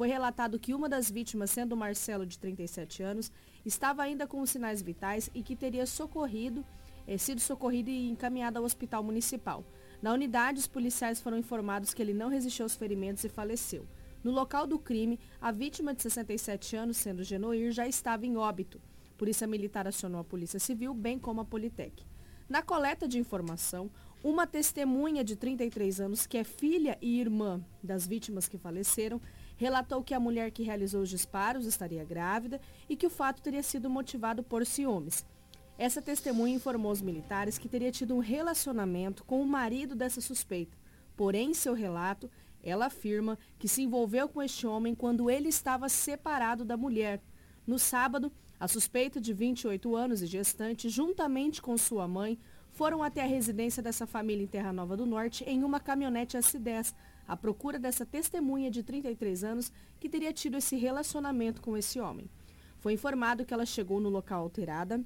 Foi relatado que uma das vítimas, sendo Marcelo, de 37 anos, estava ainda com os sinais vitais e que teria socorrido, eh, sido socorrido e encaminhado ao hospital municipal. Na unidade, os policiais foram informados que ele não resistiu aos ferimentos e faleceu. No local do crime, a vítima de 67 anos, sendo Genoir, já estava em óbito. Polícia Militar acionou a Polícia Civil, bem como a Politec. Na coleta de informação, uma testemunha de 33 anos, que é filha e irmã das vítimas que faleceram, relatou que a mulher que realizou os disparos estaria grávida e que o fato teria sido motivado por ciúmes. Essa testemunha informou aos militares que teria tido um relacionamento com o marido dessa suspeita. Porém, em seu relato, ela afirma que se envolveu com este homem quando ele estava separado da mulher. No sábado, a suspeita de 28 anos e gestante, juntamente com sua mãe, foram até a residência dessa família em Terra Nova do Norte em uma caminhonete S10, à procura dessa testemunha de 33 anos que teria tido esse relacionamento com esse homem. Foi informado que ela chegou no local alterada,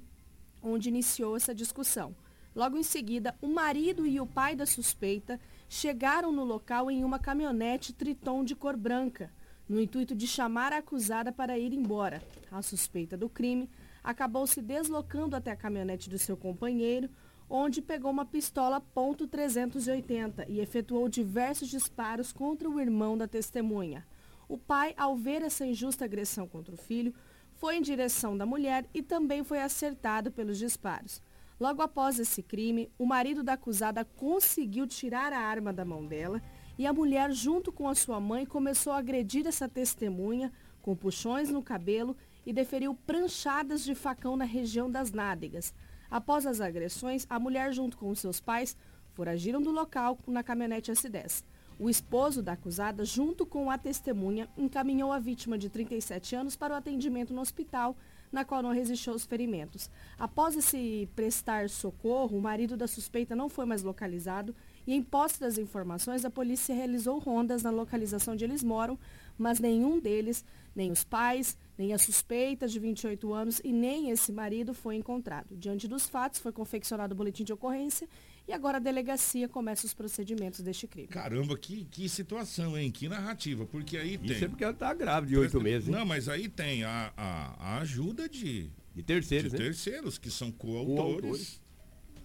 onde iniciou essa discussão. Logo em seguida, o marido e o pai da suspeita chegaram no local em uma caminhonete Triton de cor branca, no intuito de chamar a acusada para ir embora. A suspeita do crime acabou se deslocando até a caminhonete do seu companheiro, onde pegou uma pistola .380 e efetuou diversos disparos contra o irmão da testemunha. O pai, ao ver essa injusta agressão contra o filho, foi em direção da mulher e também foi acertado pelos disparos. Logo após esse crime, o marido da acusada conseguiu tirar a arma da mão dela e a mulher, junto com a sua mãe, começou a agredir essa testemunha com puxões no cabelo e deferiu pranchadas de facão na região das nádegas. Após as agressões, a mulher, junto com seus pais, foragiram do local na caminhonete S10. O esposo da acusada, junto com a testemunha, encaminhou a vítima de 37 anos para o atendimento no hospital, na qual não resistiu aos ferimentos. Após esse prestar socorro, o marido da suspeita não foi mais localizado e, em posse das informações, a polícia realizou rondas na localização onde eles moram, mas nenhum deles, nem os pais, nem a suspeita de 28 anos e nem esse marido foi encontrado. Diante dos fatos, foi confeccionado o boletim de ocorrência e agora a delegacia começa os procedimentos deste crime. Caramba, que, que situação, hein? Que narrativa. Porque aí tem. Isso é porque ela tá grávida de oito meses. hein? Não, mas aí tem a, a, a ajuda de, De terceiros, de né? terceiros, que são coautores Coautores.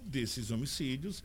desses homicídios.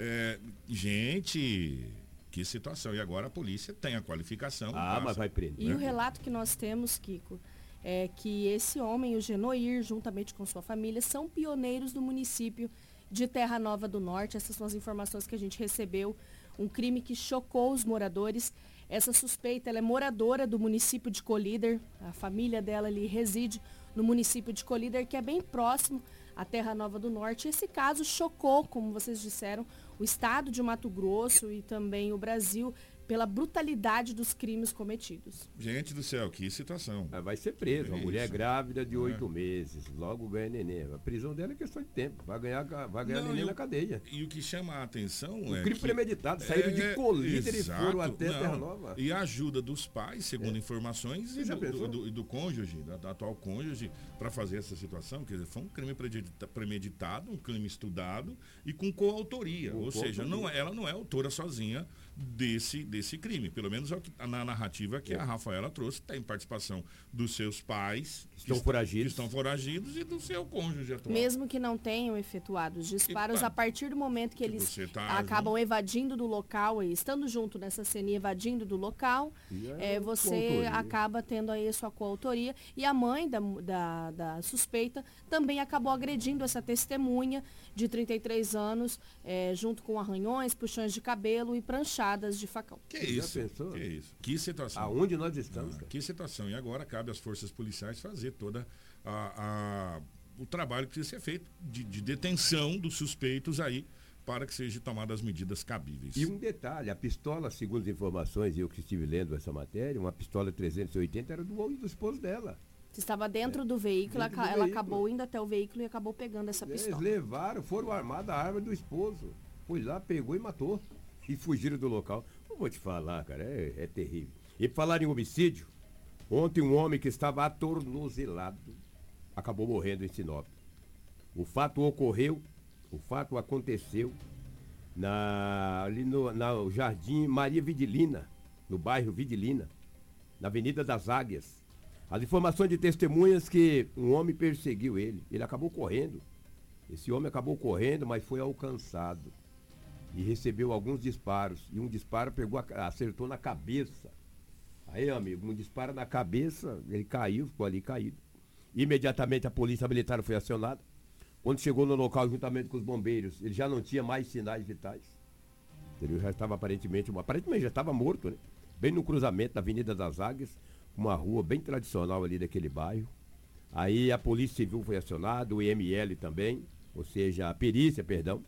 É, gente, que situação. E agora a polícia tem a qualificação. Ah, passa, mas vai prender. E o relato que nós temos, Kiko, é que esse homem, o Genoir, juntamente com sua família, são pioneiros do município de Terra Nova do Norte. Essas são as informações que a gente recebeu. Um crime que chocou os moradores. Essa suspeita ela é moradora do município de Colíder. A família dela ali reside no município de Colíder, que é bem próximo à Terra Nova do Norte. Esse caso chocou, como vocês disseram, o estado de Mato Grosso e também o Brasil pela brutalidade dos crimes cometidos. Gente do céu, que situação. Ela vai ser presa. Uma Isso. mulher grávida de oito É. meses. Logo ganha neném. A prisão dela é questão de tempo. Vai ganhar, vai ganhar Não, neném na o- cadeia. E o que chama a atenção Um é. crime que- premeditado. Saíram de Colíder e foram até não. Terra Nova. É. E a ajuda dos pais, segundo informações, Você e do, do- e do cônjuge, da, da atual cônjuge, para fazer essa situação. Quer dizer, foi um crime premedita- premeditado, um crime estudado e com coautoria. Com Ou seja, não, é- ela não é autora sozinha desse, desse crime. Pelo menos é o que, na narrativa que É. a Rafaela trouxe. Tem participação dos seus pais, Estão que, foragidos. que estão foragidos, e do seu cônjuge atual. Mesmo que não tenham efetuado os disparos, pá, a partir do momento que, eles você tá acabam evadindo do local e estando junto nessa cena e evadindo do local, é é, você acaba tendo aí a sua coautoria. E a mãe da, da, da suspeita também acabou agredindo essa testemunha de 33 anos, é, junto com arranhões, puxões de cabelo e de facão. Que isso? pensou? Que isso? Que situação? Aonde nós estamos, Ah, que situação. E agora cabe às forças policiais fazer toda a, a- o trabalho que precisa ser feito de, de detenção dos suspeitos aí para que sejam tomadas as medidas cabíveis. E um detalhe, a pistola, segundo as informações, eu que estive lendo essa matéria, uma pistola 380 era do, do esposo dela. Que estava dentro do veículo, Dentro do ela veículo. acabou indo até o veículo e acabou pegando essa Eles pistola. levaram, foram armados a arma do esposo. Foi lá, pegou e matou. E fugiram do local. Não vou te falar, cara, é, é terrível. E falar em homicídio, ontem um homem que estava atornozelado acabou morrendo em Sinop. O fato ocorreu, o fato aconteceu na, ali no na, Jardim Maria Vidilina, no bairro Vidilina, na Avenida das Águias. As informações de testemunhas que um homem perseguiu ele. Ele acabou correndo. Esse homem acabou correndo, mas foi alcançado. E recebeu alguns disparos. E um disparo pegou, acertou na cabeça. Aí, amigo, um disparo na cabeça, ele caiu, ficou ali caído. Imediatamente a polícia militar foi acionada. Quando chegou no local juntamente com os bombeiros, ele já não tinha mais sinais vitais. Ele já estava aparentemente, aparentemente já estava morto, né? Bem no cruzamento da Avenida das Águias, uma rua bem tradicional ali daquele bairro. Aí a Polícia Civil foi acionada, o IML também, ou seja, a perícia, perdão.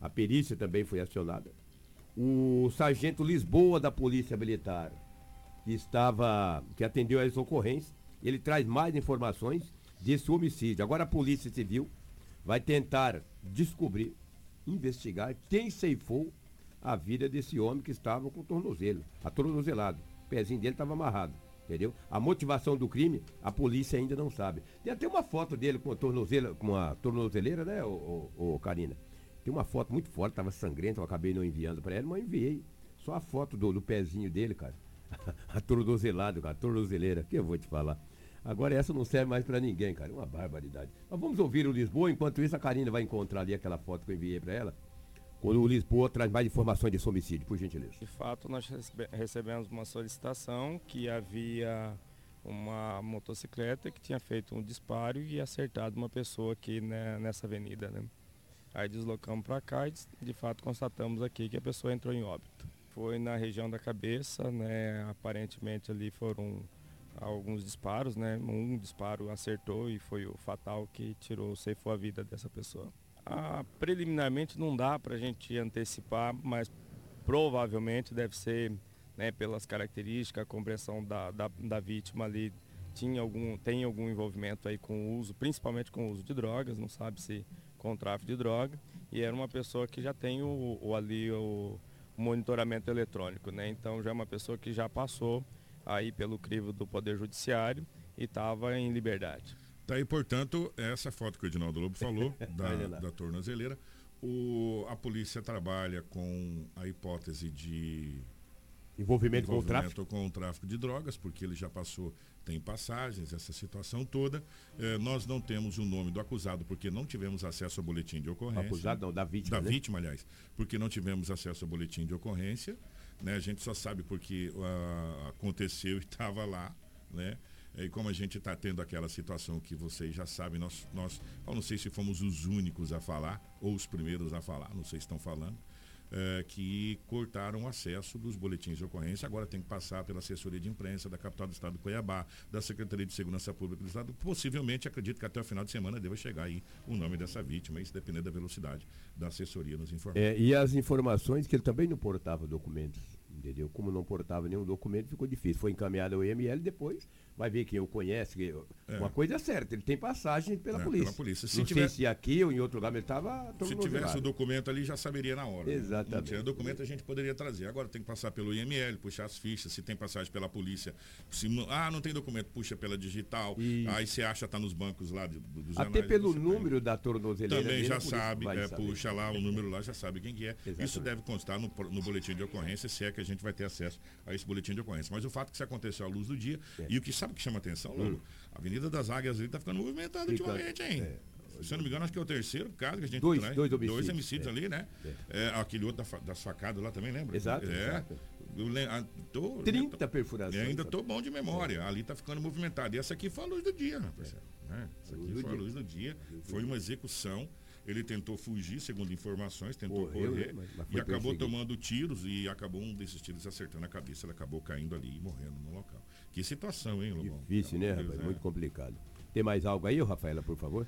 A perícia também foi acionada. O sargento Lisboa da Polícia Militar, que estava, que atendeu as ocorrências, ele traz mais informações desse homicídio. Agora a Polícia Civil vai tentar descobrir, investigar quem ceifou a vida desse homem que estava com o tornozelo, atornozelado. O pezinho dele estava amarrado, entendeu? A motivação do crime, a polícia ainda não sabe. Tem até uma foto dele com a tornozela, com a tornozeleira, né, ô, ô, ô, Karina? Tem uma foto muito forte, estava sangrenta, eu acabei não enviando para ela, mas enviei. Só a foto do, do pezinho dele, cara. [laughs] a tornozelado, cara, tornozeleira, que eu vou te falar. Agora essa não serve mais para ninguém, cara. Uma barbaridade. Mas vamos ouvir o Lisboa, enquanto isso a Karina vai encontrar ali aquela foto que eu enviei para ela. Quando o Lisboa traz mais informações de homicídio, por gentileza. De fato, nós recebe- recebemos uma solicitação que havia uma motocicleta que tinha feito um disparo e acertado uma pessoa aqui né, nessa avenida. Né? Aí deslocamos para cá e de fato constatamos aqui que a pessoa entrou em óbito. Foi na região da cabeça, né? aparentemente ali foram alguns disparos, né? Um disparo acertou e foi o fatal que tirou, ceifou a vida dessa pessoa. Ah, preliminarmente não dá para a gente antecipar, mas provavelmente deve ser, né, pelas características, a compreensão da, da, da vítima ali tinha algum, tem algum envolvimento aí com o uso, principalmente com o uso de drogas, não sabe se com o tráfico de droga, e era uma pessoa que já tem o, o ali o, o monitoramento eletrônico, né? Então já é uma pessoa que já passou aí pelo crivo do Poder Judiciário e estava em liberdade. Tá aí, portanto, essa foto que o Edinaldo Lobo falou, [laughs] da, da tornozeleira. O, a polícia trabalha com a hipótese de envolvimento, com o tráfico com o tráfico de drogas, porque ele já passou, tem passagens, essa situação toda. Eh, nós não temos o nome do acusado, porque não tivemos acesso ao boletim de ocorrência. Acusado não, da vítima. Da né? vítima, aliás, porque não tivemos acesso ao boletim de ocorrência. Né? A gente só sabe porque uh, aconteceu e [laughs] estava lá, né? E como a gente está tendo aquela situação que vocês já sabem, nós, nós, eu não sei se fomos os únicos a falar, ou os primeiros a falar, não sei se estão falando, é, que cortaram o acesso dos boletins de ocorrência. Agora tem que passar pela assessoria de imprensa da capital do estado do Cuiabá, da Secretaria de Segurança Pública do Estado. Possivelmente, acredito que até o final de semana deva chegar aí o nome dessa vítima, isso dependendo da velocidade da assessoria nos informar. É, e as informações que ele também não portava documentos, entendeu? Como não portava nenhum documento, ficou difícil. Foi encaminhado ao IML, depois vai ver quem o conhece. Que, É. Uma coisa é certa, ele tem passagem pela É, polícia. pela polícia. Se não tiver- se aqui ou em outro lugar, mas ele estava Se tivesse o documento ali, já saberia na hora. né? Exatamente. Não tinha documento, a gente poderia trazer. Agora tem que passar pelo IML, puxar as fichas, se tem passagem pela polícia. Se, ah, não tem documento, puxa pela digital. Aí você acha, tá nos bancos lá do- dos Até pelo número da tornozeleira. Também já sabe, é, puxa lá o número lá, já sabe quem que é. Isso Exatamente. deve constar no, no boletim de ocorrência, se é que a gente vai ter acesso a esse boletim de ocorrência. Mas o fato que isso aconteceu à luz do dia, e o que sabe que chama atenção, Lobo? A Avenida das Águias ali tá ficando movimentada Hum. Fica- ultimamente, hein? Se eu não me engano, acho que é o terceiro caso que a gente Dois- traz. dois homicídios, homicídios é. ali, né? É, aquele outro da das facadas lá também, lembra? Exato, É. exato. Eu ah, tô- 30 perfurações. e ainda tô bom de memória. Ali tá ficando movimentado. E essa aqui foi a luz do dia, parceiro? Né? Essa aqui foi a luz do dia. Foi uma execução. Ele tentou fugir, segundo informações, tentou correr né? Mas- mas e acabou perseguido. tomando tiros e acabou um desses tiros acertando a cabeça. Ele acabou caindo ali e morrendo no local. Que situação, hein, Lobão? Difícil, né, Meu rapaz? Deus, é. Muito complicado. Tem mais algo aí, Rafaela, por favor?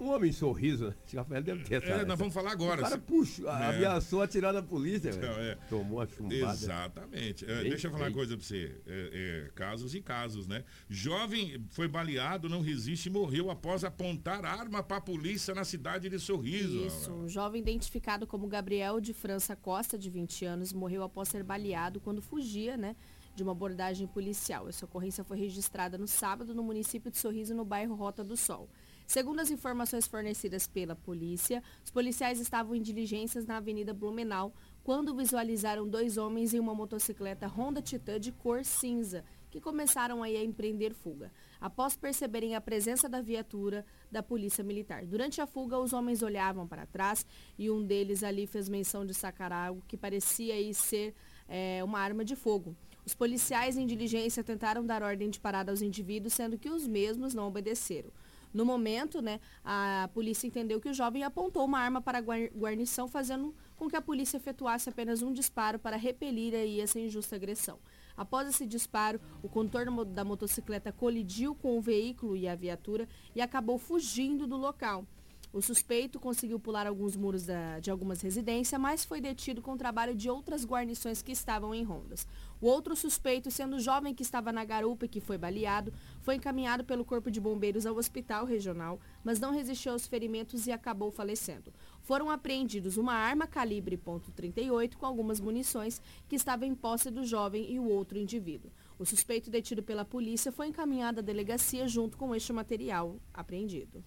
Um homem sorriso, esse Rafael deve ter essa. É, nós vamos falar agora. O cara Se- puxa, É. ameaçou atirar na polícia, Então, velho. é. Tomou a chumbada. Exatamente. É, Bem deixa eu falar uma coisa pra você. É, é, casos e casos, né? Jovem foi baleado, não resiste e morreu após apontar arma pra polícia na cidade de Sorriso. Isso, um jovem identificado como Gabriel de França Costa, de 20 anos, morreu após ser baleado quando fugia, né, de uma abordagem policial. Essa ocorrência foi registrada no sábado no município de Sorriso, no bairro Rota do Sol. Segundo as informações fornecidas pela polícia, os policiais estavam em diligências na Avenida Blumenau quando visualizaram dois homens em uma motocicleta Honda Titan de cor cinza, que começaram aí a empreender fuga. Após perceberem a presença da viatura da Polícia Militar. Durante a fuga, os homens olhavam para trás e um deles ali fez menção de sacar algo que parecia aí ser eh, uma arma de fogo. Os policiais em diligência tentaram dar ordem de parada aos indivíduos, sendo que os mesmos não obedeceram. No momento, né, a polícia entendeu que o jovem apontou uma arma para a guar- guarnição, fazendo com que a polícia efetuasse apenas um disparo para repelir aí essa injusta agressão. Após esse disparo, o mo- da motocicleta colidiu com o veículo e a viatura e acabou fugindo do local. O suspeito conseguiu pular alguns muros da- de algumas residências, mas foi detido com o trabalho de outras guarnições que estavam em rondas. O outro suspeito, sendo o jovem que estava na garupa e que foi baleado, foi encaminhado pelo Corpo de Bombeiros ao hospital regional, mas não resistiu aos ferimentos e acabou falecendo. Foram apreendidos uma arma calibre .38 com algumas munições que estava em posse do jovem e o outro indivíduo. O suspeito detido pela polícia foi encaminhado à delegacia junto com este material apreendido.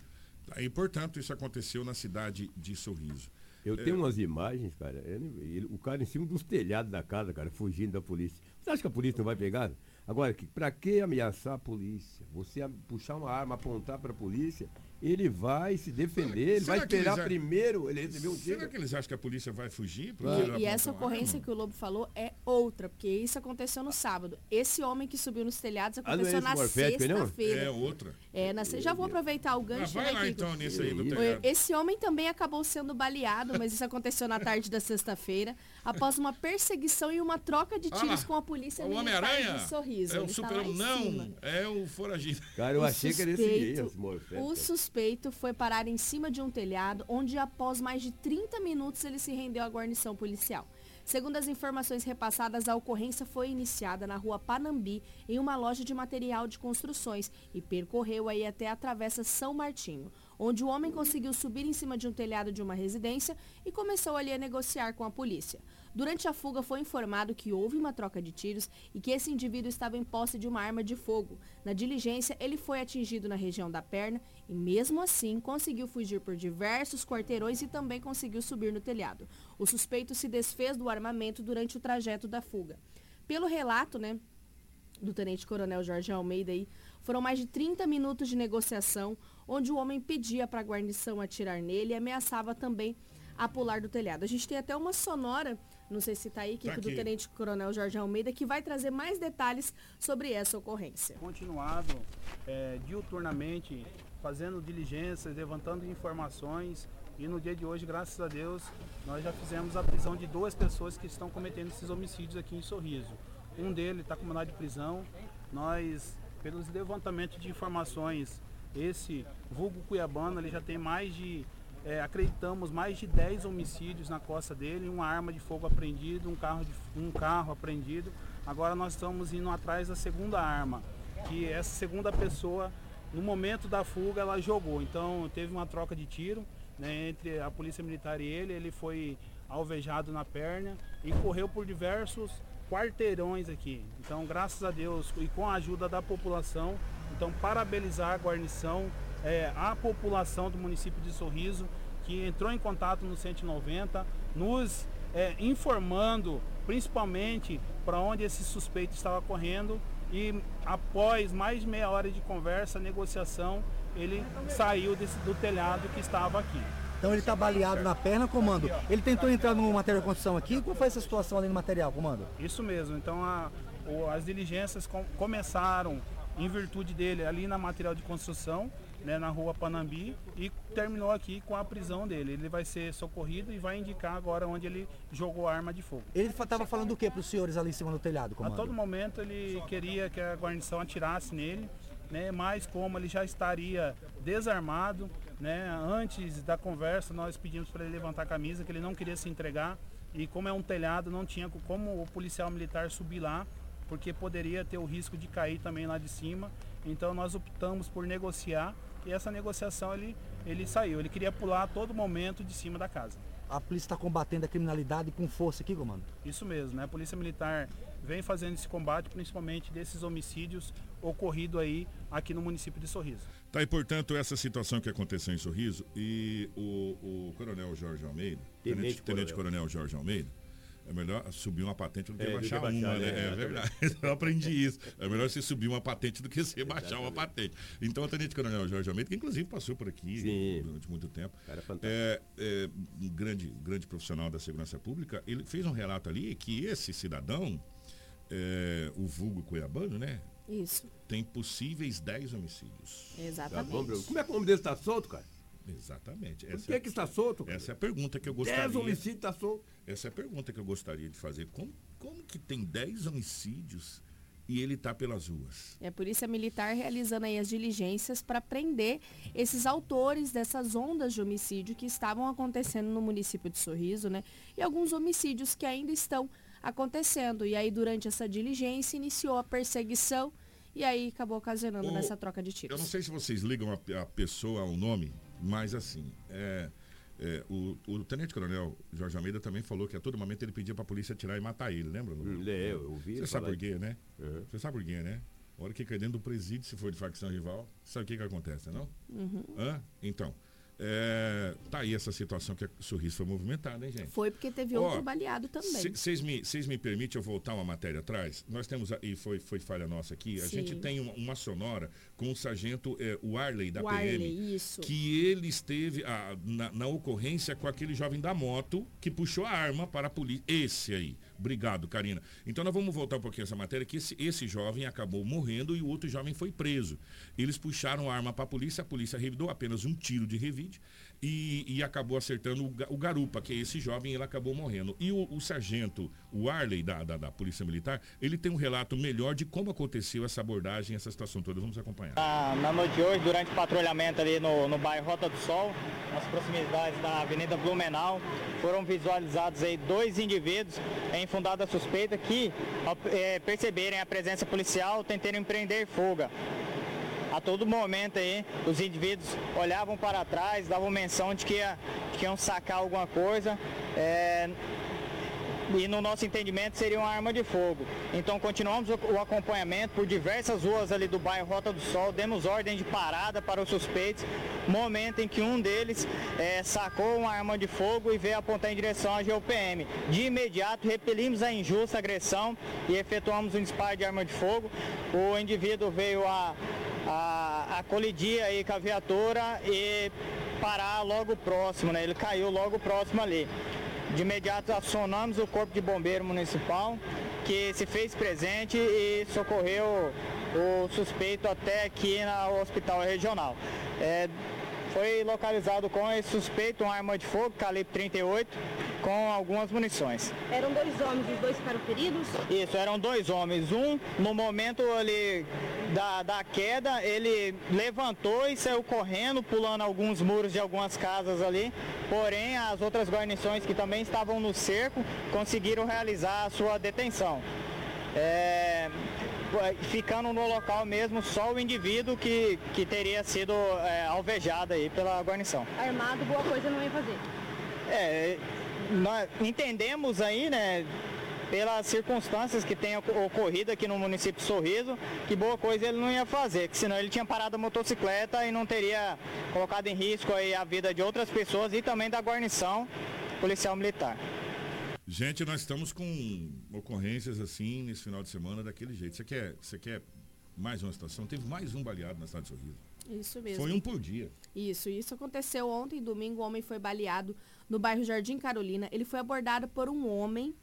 Aí, portanto, isso aconteceu na cidade de Sorriso. Eu É, tenho umas imagens, cara. ele- o cara em cima dos telhados da casa, cara, fugindo da polícia. Você acha que a polícia não vai pegar? Agora, que, pra que ameaçar a polícia? Você puxar uma arma, apontar pra polícia, ele vai se defender, ele Será vai que eles esperar a- primeiro ele receber um tiro. Será que eles acham que a polícia vai fugir? Vai. ela E essa ocorrência arma? que o Lobo falou é outra, porque isso aconteceu no sábado. Esse homem que subiu nos telhados Ah, é aconteceu na morfético aí, não? sexta-feira. É outra. É, na já vou aproveitar o gancho. vai né, lá, então, nesse aí do telhado. Esse homem também acabou sendo baleado, mas isso aconteceu na tarde da sexta-feira, após uma perseguição e uma troca de Ah tiros lá, com a polícia O militar Homem-Aranha de sorriso. é o tá super não, é o foragido. Cara, eu O achei que era esse suspeito- morfético. O suspeito foi parar em cima de um telhado, onde após mais de 30 minutos ele se rendeu à guarnição policial. Segundo as informações repassadas, a ocorrência foi iniciada na rua Panambi, em uma loja de material de construções, e percorreu aí até a Travessa São Martinho, onde o homem conseguiu subir em cima de um telhado de uma residência e começou ali a negociar com a polícia. Durante a fuga foi informado que houve uma troca de tiros e que esse indivíduo estava em posse de uma arma de fogo. Na diligência, ele foi atingido na região da perna e mesmo assim conseguiu fugir por diversos quarteirões e também conseguiu subir no telhado. O suspeito se desfez do armamento durante o trajeto da fuga. Pelo relato, né, do Tenente Coronel Jorge Almeida aí, foram mais de 30 minutos de negociação, onde o homem pedia para a guarnição atirar nele e ameaçava também a pular do telhado. A gente tem até uma sonora, não sei se está aí, Kiko, do aqui. Tenente Coronel Jorge Almeida, que vai trazer mais detalhes sobre essa ocorrência. continuado é, diuturnamente fazendo diligências, levantando informações e no dia de hoje, graças a Deus, nós já fizemos a prisão de duas pessoas que estão cometendo esses homicídios aqui em Sorriso. Um deles está com mandado de prisão. Nós, pelos levantamentos de informações, esse vulgo Cuiabano, ele já tem mais de, é, acreditamos, mais de 10 homicídios na costa dele, uma arma de fogo apreendida, um carro, de, um carro apreendido. Agora nós estamos indo atrás da segunda arma, que essa segunda pessoa, no momento da fuga, ela jogou. Então teve uma troca de tiro né, entre a polícia militar e ele, ele foi alvejado na perna e correu por diversos quarteirões aqui. Então, graças a Deus e com a ajuda da população, então parabenizar a guarnição, é, a população do município de Sorriso que entrou em contato no 190, nos é, informando principalmente para onde esse suspeito estava correndo e após mais de meia hora de conversa, negociação, ele saiu desse, do telhado que estava aqui. Então ele está baleado na perna, comando. Ele tentou entrar no material de construção aqui. Qual foi essa situação ali no material, comando? Isso mesmo. Então a- as diligências com- começaram em virtude dele ali na material de construção, né, na rua Panambi, e terminou aqui com a prisão dele. Ele vai ser socorrido e vai indicar agora onde ele jogou a arma de fogo. Ele estava falando do que para os senhores ali em cima do telhado, A comando? todo momento ele queria que a guarnição atirasse nele, né? Mas como ele já estaria desarmado, né? Antes da conversa nós pedimos para ele levantar a camisa, que ele não queria se entregar e como é um telhado não tinha como o policial militar subir lá, porque poderia ter o risco de cair também lá de cima. Então nós optamos por negociar e essa negociação ele ele saiu. Ele queria pular a todo momento de cima da casa. A polícia está combatendo a criminalidade com força aqui, comando? Isso mesmo, né? A Polícia Militar vem fazendo esse combate, principalmente desses homicídios ocorridos aí aqui no município de Sorriso. Tá, e portanto, essa situação que aconteceu em Sorriso e o, o Coronel Jorge Almeida, Tenente Tenente, Tenente Coronel. Coronel Jorge Almeida, é melhor subir uma patente do que É, do que baixar baixar, uma, né? né? É Exatamente. verdade. [laughs] Eu aprendi isso. É melhor você subir uma patente do que você baixar uma patente. Então, o Tenente Coronel Jorge Almeida, que inclusive passou por aqui durante muito tempo, é, é um grande, grande profissional da segurança pública, ele fez um relato ali que esse cidadão, é, o vulgo Cuiabano, né? Isso, Tem possíveis 10 homicídios. exatamente. Tá bom? Como é que o nome dele está solto, cara? Exatamente. Por Essa que, que está solto? cara? Essa é a pergunta que eu gostaria. 10 homicídios está solto. Essa é a pergunta que eu gostaria de fazer. Como, como que tem 10 homicídios e ele está pelas ruas? É a Polícia Militar realizando aí as diligências para prender esses autores dessas ondas de homicídio que estavam acontecendo no município de Sorriso, né? E alguns homicídios que ainda estão acontecendo. E aí, durante essa diligência, iniciou a perseguição e aí acabou ocasionando O- nessa troca de tiros. Eu não sei se vocês ligam a, a pessoa ao nome, mas assim, é, é, o, o Tenente Coronel Jorge Almeida também falou que a todo momento ele pedia para a polícia tirar e matar ele, lembra? Lu? Hum, é, eu ouvi Você sabe por quê, né? Uhum. Você sabe por quê, né? A hora que cai dentro do presídio, se for de facção rival, sabe o que que acontece, não? Uhum. Hã? Então, É, tá aí essa situação que a Sorriso foi movimentada, hein, gente? Foi porque teve Ó, outro baleado também. Vocês me, cês me permitem eu voltar uma matéria atrás? Nós temos, a- e foi, foi falha nossa aqui, a Sim. gente tem uma, uma sonora com o sargento é, o Arley da PM. Isso. Que ele esteve ah, na, na ocorrência com aquele jovem da moto que puxou a arma para a polícia. Esse aí. Obrigado, Karina. Então nós vamos voltar um pouquinho essa matéria, que esse, esse jovem acabou morrendo e o outro jovem foi preso. Eles puxaram a arma para a polícia, a polícia revidou apenas um tiro de revide e, e acabou acertando o, o garupa, que é esse jovem, ele acabou morrendo. E o, o sargento, o Arley, da, da, da Polícia Militar, ele tem um relato melhor de como aconteceu essa abordagem, essa situação toda. Vamos acompanhar. Na, na noite de hoje, durante o patrulhamento ali no, no bairro Rota do Sol, nas proximidades da Avenida Blumenau, foram visualizados aí dois indivíduos em fundada suspeita que, ao eh, perceberem a presença policial, tentaram empreender fuga. A todo momento aí, os indivíduos olhavam para trás, davam menção de que, ia, que iam sacar alguma coisa. eh, e no nosso entendimento seria uma arma de fogo. Então continuamos o, acompanhamento por diversas ruas ali do bairro Rota do Sol, demos ordem de parada para os suspeitos, momento em que um deles eh, sacou uma arma de fogo e veio apontar em direção à GOPM. De imediato repelimos a injusta agressão e efetuamos um disparo de arma de fogo. O indivíduo veio a, a, a colidir aí com a viatura e parar logo próximo, né? Ele caiu logo próximo ali. De imediato acionamos o Corpo de Bombeiro Municipal, que se fez presente e socorreu o suspeito até aqui no Hospital Regional. É, foi localizado com esse suspeito uma arma de fogo, calibre 38, com algumas munições. Eram dois homens, os dois ficaram feridos? Isso, eram dois homens. Um, no momento ali da, da queda, ele levantou e saiu correndo, pulando alguns muros de algumas casas ali. Porém, as outras guarnições que também estavam no cerco conseguiram realizar a sua detenção. É, ficando no local mesmo só o indivíduo que, que teria sido é, alvejado aí pela guarnição. Armado, boa coisa não ia fazer. É, nós entendemos aí, né, pelas circunstâncias que tem oco- ocorrido aqui no município de Sorriso, que boa coisa ele não ia fazer, que senão ele tinha parado a motocicleta e não teria colocado em risco aí a vida de outras pessoas e também da guarnição policial militar. Gente, nós estamos com ocorrências assim nesse final de semana daquele jeito. Você quer, você quer mais uma situação? Teve mais um baleado na cidade de Sorriso. Isso mesmo. Foi um por dia. Isso, isso aconteceu ontem, domingo, o homem foi baleado no bairro Jardim Carolina. Ele foi abordado por um homem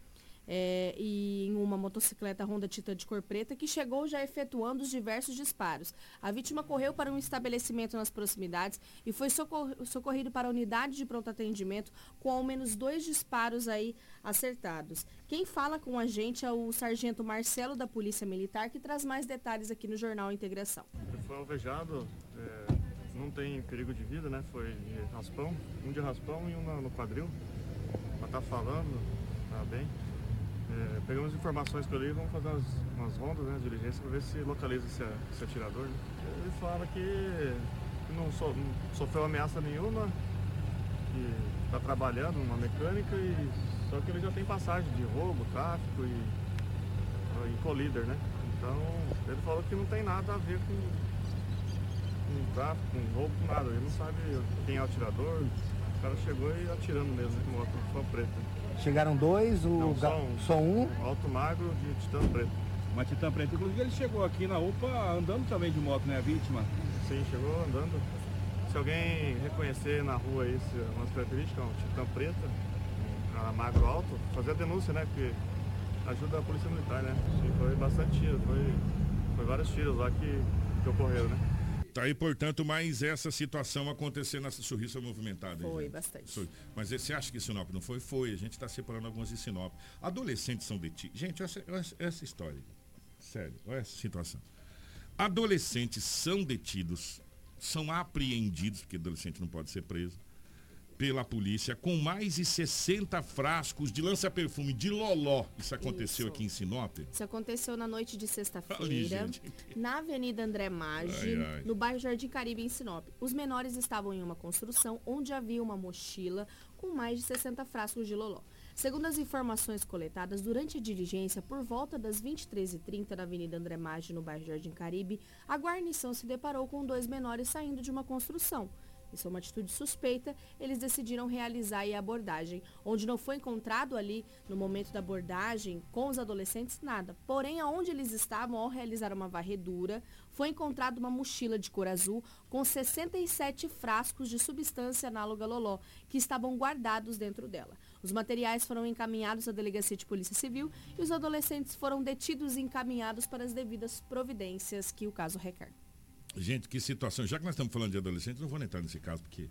é, e em uma motocicleta Honda Titan de cor preta que chegou já efetuando os diversos disparos. A vítima correu para um estabelecimento nas proximidades e foi socor- socorrido para a unidade de pronto atendimento com ao menos dois disparos aí acertados. Quem fala com a gente é o sargento Marcelo da Polícia Militar que traz mais detalhes aqui no Jornal Integração. Ele foi alvejado, é, não tem perigo de vida, né? Foi de raspão, um de raspão e um no quadril. Mas tá falando, tá bem. É, pegamos informações ele e vamos fazer umas, umas rondas, né, diligência, para ver se localiza esse, esse atirador. né? Ele fala que não, so- não sofreu ameaça nenhuma, que está trabalhando numa mecânica e só que ele já tem passagem de roubo, tráfico e, e colíder, né? Então ele falou que não tem nada a ver com, com tráfico, com roubo, com nada. Ele não sabe quem é o atirador. O cara chegou e atirando mesmo com moto só preta. Chegaram dois, o Não, ga- só um. só um. Alto magro de titã preto. Uma Titã Preta. Inclusive ele chegou aqui na UPA andando também de moto, né? A vítima. Sim, chegou andando. Se alguém reconhecer na rua aí se- umas características, um titã preta, um cara magro alto, fazer a denúncia, né? Porque ajuda a polícia militar, né? Foi bastante tiro, foi, foi vários tiros lá que, que ocorreram, né? Tá aí, portanto, mais essa situação acontecer nessa sorriso movimentada. Foi gente? bastante. Foi. Mas você acha que Sinop não foi? Foi. A gente está separando algumas de Sinop. Adolescentes são detidos. Gente, essa, essa história. Sério, olha essa situação. Adolescentes são detidos, são apreendidos, porque adolescente não pode ser preso, pela polícia, com mais de 60 frascos de lança-perfume de loló. Isso aconteceu Isso. aqui em Sinop. Isso aconteceu na noite de sexta-feira, na Avenida André Maggi, Ai, ai. no bairro Jardim Caribe, em Sinop. Os menores estavam em uma construção onde havia uma mochila com mais de 60 frascos de loló. Segundo as informações coletadas durante a diligência, por volta das 23h30 na Avenida André Maggi, no bairro Jardim Caribe, a guarnição se deparou com dois menores saindo de uma construção. Isso é uma atitude suspeita. Eles decidiram realizar a abordagem, onde não foi encontrado ali no momento da abordagem com os adolescentes nada. Porém, aonde eles estavam ao realizar uma varredura, foi encontrada uma mochila de cor azul com 67 frascos de substância análoga loló, que estavam guardados dentro dela. Os materiais foram encaminhados à Delegacia de Polícia Civil e os adolescentes foram detidos e encaminhados para as devidas providências que o caso requer. Gente, que situação. Já que nós estamos falando de adolescentes, não vou entrar nesse caso, porque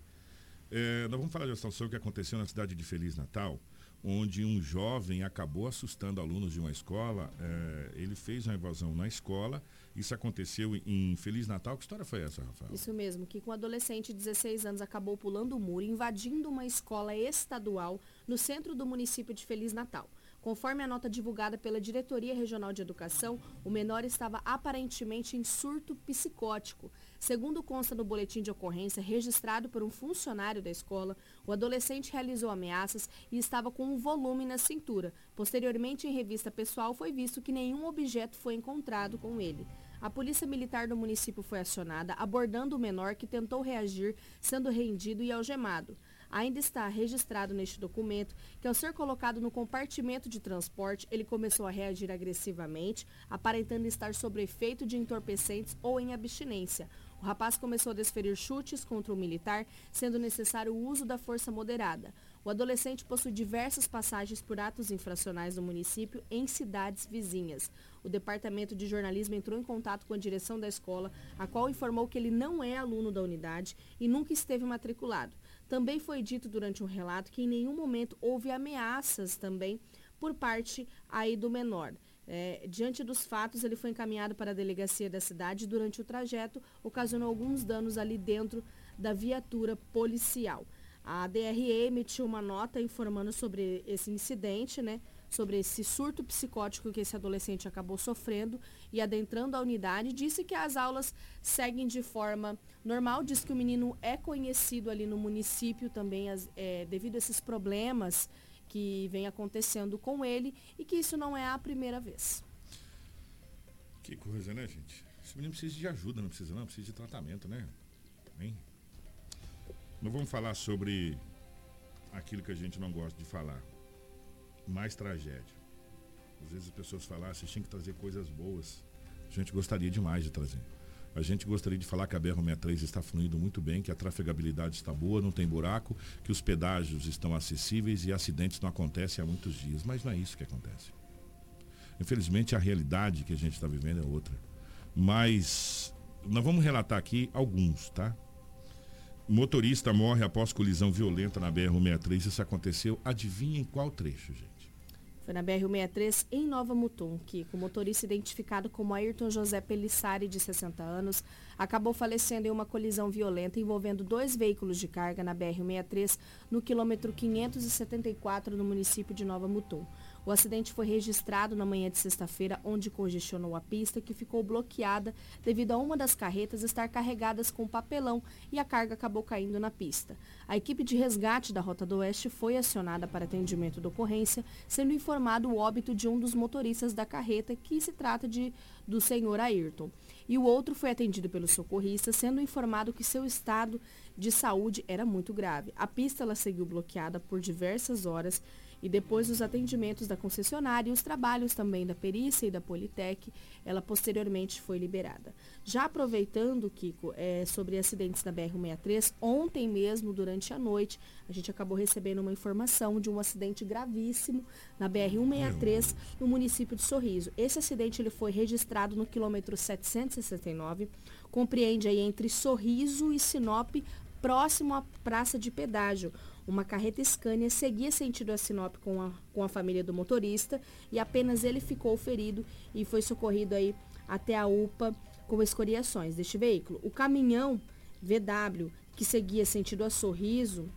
é, nós vamos falar de uma situação que aconteceu na cidade de Feliz Natal, onde um jovem acabou assustando alunos de uma escola. É, ele fez uma evasão na escola. Isso aconteceu em Feliz Natal. Que história foi essa, Rafael? Isso mesmo, que com um adolescente de 16 anos acabou pulando o muro, invadindo uma escola estadual no centro do município de Feliz Natal. Conforme a nota divulgada pela Diretoria Regional de Educação, o menor estava aparentemente em surto psicótico. Segundo consta no boletim de ocorrência registrado por um funcionário da escola, o adolescente realizou ameaças e estava com um volume na cintura. Posteriormente, em revista pessoal, foi visto que nenhum objeto foi encontrado com ele. A polícia militar do município foi acionada, abordando o menor que tentou reagir, sendo rendido e algemado ainda está registrado neste documento que, ao ser colocado no compartimento de transporte, ele começou a reagir agressivamente, aparentando estar sob efeito de entorpecentes ou em abstinência. O rapaz começou a desferir chutes contra o militar, sendo necessário o uso da força moderada. O adolescente possui diversas passagens por atos infracionais no município em cidades vizinhas. O departamento de jornalismo entrou em contato com a direção da escola, a qual informou que ele não é aluno da unidade e nunca esteve matriculado. Também foi dito durante um relato que em nenhum momento houve ameaças também por parte aí do menor. É, diante dos fatos, ele foi encaminhado para a delegacia da cidade e durante o trajeto ocasionou alguns danos ali dentro da viatura policial. A DRE emitiu uma nota informando sobre esse incidente, né? Sobre esse surto psicótico que esse adolescente acabou sofrendo e adentrando a unidade, disse que as aulas seguem de forma normal, diz que o menino é conhecido ali no município também as, é, devido a esses problemas que vem acontecendo com ele e que isso não é a primeira vez. Que coisa, né, gente? Esse menino precisa de ajuda, não precisa não, precisa de tratamento, né? Hein? Não vamos falar sobre aquilo que a gente não gosta de falar mais tragédia. Às vezes as pessoas falam, ah, vocês tinham que trazer coisas boas. A gente gostaria demais de trazer. A gente gostaria de falar que a BR-63 está fluindo muito bem, que a trafegabilidade está boa, não tem buraco, que os pedágios estão acessíveis e acidentes não acontecem há muitos dias. Mas não é isso que acontece. Infelizmente, a realidade que a gente está vivendo é outra. Mas nós vamos relatar aqui alguns, tá? Motorista morre após colisão violenta na BR-63. Isso aconteceu, adivinha em qual trecho, gente? Foi na BR-163 em Nova Mutum, que o motorista identificado como Ayrton José Pelissari, de 60 anos, acabou falecendo em uma colisão violenta envolvendo dois veículos de carga na BR-163 no quilômetro 574 no município de Nova Mutum. O acidente foi registrado na manhã de sexta-feira, onde congestionou a pista, que ficou bloqueada devido a uma das carretas estar carregadas com papelão e a carga acabou caindo na pista. A equipe de resgate da Rota do Oeste foi acionada para atendimento da ocorrência, sendo informado o óbito de um dos motoristas da carreta, que se trata de, do senhor Ayrton. E o outro foi atendido pelo socorrista, sendo informado que seu estado de saúde era muito grave. A pista ela seguiu bloqueada por diversas horas e depois dos atendimentos da concessionária e os trabalhos também da perícia e da Politec, ela posteriormente foi liberada. Já aproveitando, Kiko, é, sobre acidentes na BR-163, ontem mesmo, durante a noite, a gente acabou recebendo uma informação de um acidente gravíssimo na BR-163, no município de Sorriso. Esse acidente ele foi registrado no quilômetro 769, compreende aí entre Sorriso e Sinop, próximo à praça de pedágio. Uma carreta Scania seguia sentido a Sinop com a, com a família do motorista e apenas ele ficou ferido e foi socorrido aí até a UPA com escoriações deste veículo. O caminhão VW, que seguia sentido a Sorriso,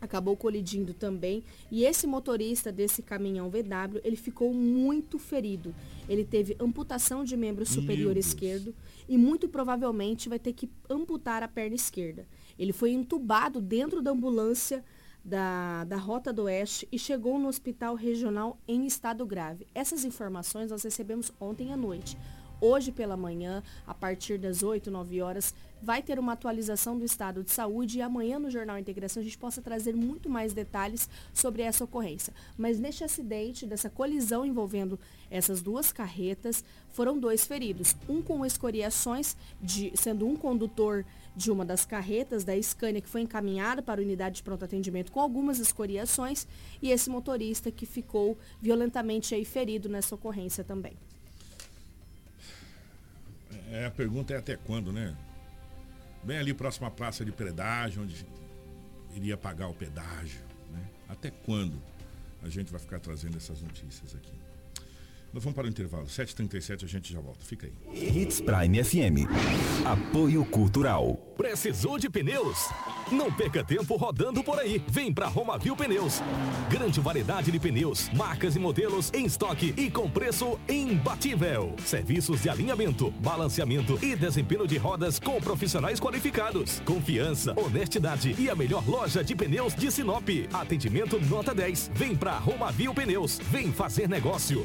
acabou colidindo também. E esse motorista desse caminhão VW ele ficou muito ferido. Ele teve amputação de membro superior esquerdo e muito provavelmente vai ter que amputar a perna esquerda. Ele foi entubado dentro da ambulância da, da Rota do Oeste e chegou no hospital regional em estado grave. Essas informações nós recebemos ontem à noite. Hoje pela manhã, a partir das 8, 9 horas, vai ter uma atualização do estado de saúde e amanhã no Jornal Integração a gente possa trazer muito mais detalhes sobre essa ocorrência. Mas neste acidente, dessa colisão envolvendo essas duas carretas, foram dois feridos. Um com escoriações, de, sendo um condutor de uma das carretas da Scania que foi encaminhada para a unidade de pronto atendimento com algumas escoriações e esse motorista que ficou violentamente ferido nessa ocorrência também. É, a pergunta é até quando, né? Bem ali próximo à praça de pedágio, onde iria pagar o pedágio. Né? Até quando a gente vai ficar trazendo essas notícias aqui? Nós vamos para o intervalo. 7h37 a gente já volta. Fica aí. Hits Prime FM. Apoio Cultural. Precisou de pneus? Não perca tempo rodando por aí. Vem pra Romavil Pneus. Grande variedade de pneus, marcas e modelos em estoque e com preço imbatível. Serviços de alinhamento, balanceamento e desempenho de rodas com profissionais qualificados. Confiança, honestidade e a melhor loja de pneus de Sinop. Atendimento nota 10. Vem pra Romavil Pneus. Vem fazer negócio.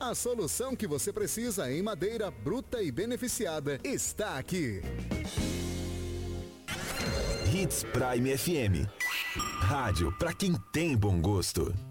A solução que você precisa em madeira bruta e beneficiada está aqui. Hits Prime FM. Rádio para quem tem bom gosto.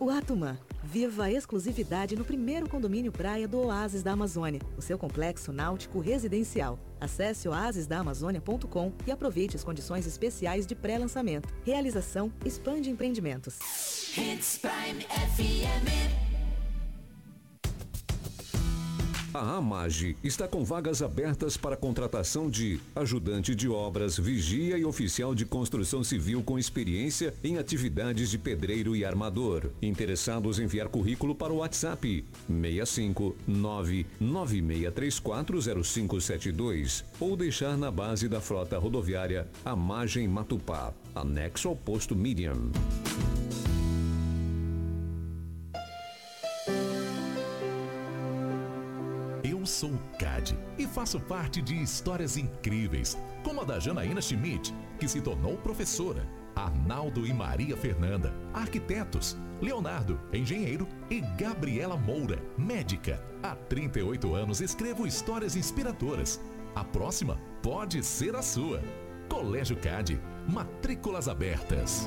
O Atuma. Viva a exclusividade no primeiro condomínio praia do Oásis da Amazônia, o seu complexo náutico residencial. Acesse oasisdaamazônia.com e aproveite as condições especiais de pré-lançamento. Realização Expande Empreendimentos. Hits Prime FM. A Amage está com vagas abertas para contratação de ajudante de obras, vigia e oficial de construção civil com experiência em atividades de pedreiro e armador. Interessados em enviar currículo para o WhatsApp 65 996340572 ou deixar na base da frota rodoviária Amagem Matupá, anexo ao posto Miriam. Sou o CAD e faço parte de histórias incríveis, como a da Janaína Schmidt, que se tornou professora, Arnaldo e Maria Fernanda, arquitetos, Leonardo, engenheiro e Gabriela Moura, médica. Há 38 anos escrevo histórias inspiradoras. A próxima pode ser a sua. Colégio CAD, matrículas abertas.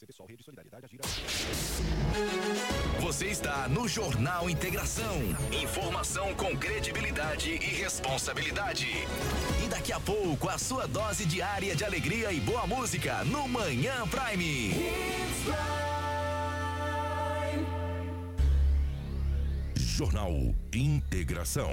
Você está no Jornal Integração. Informação com credibilidade e responsabilidade. E daqui a pouco, a sua dose diária de alegria e boa música no Manhã Prime. Jornal Integração.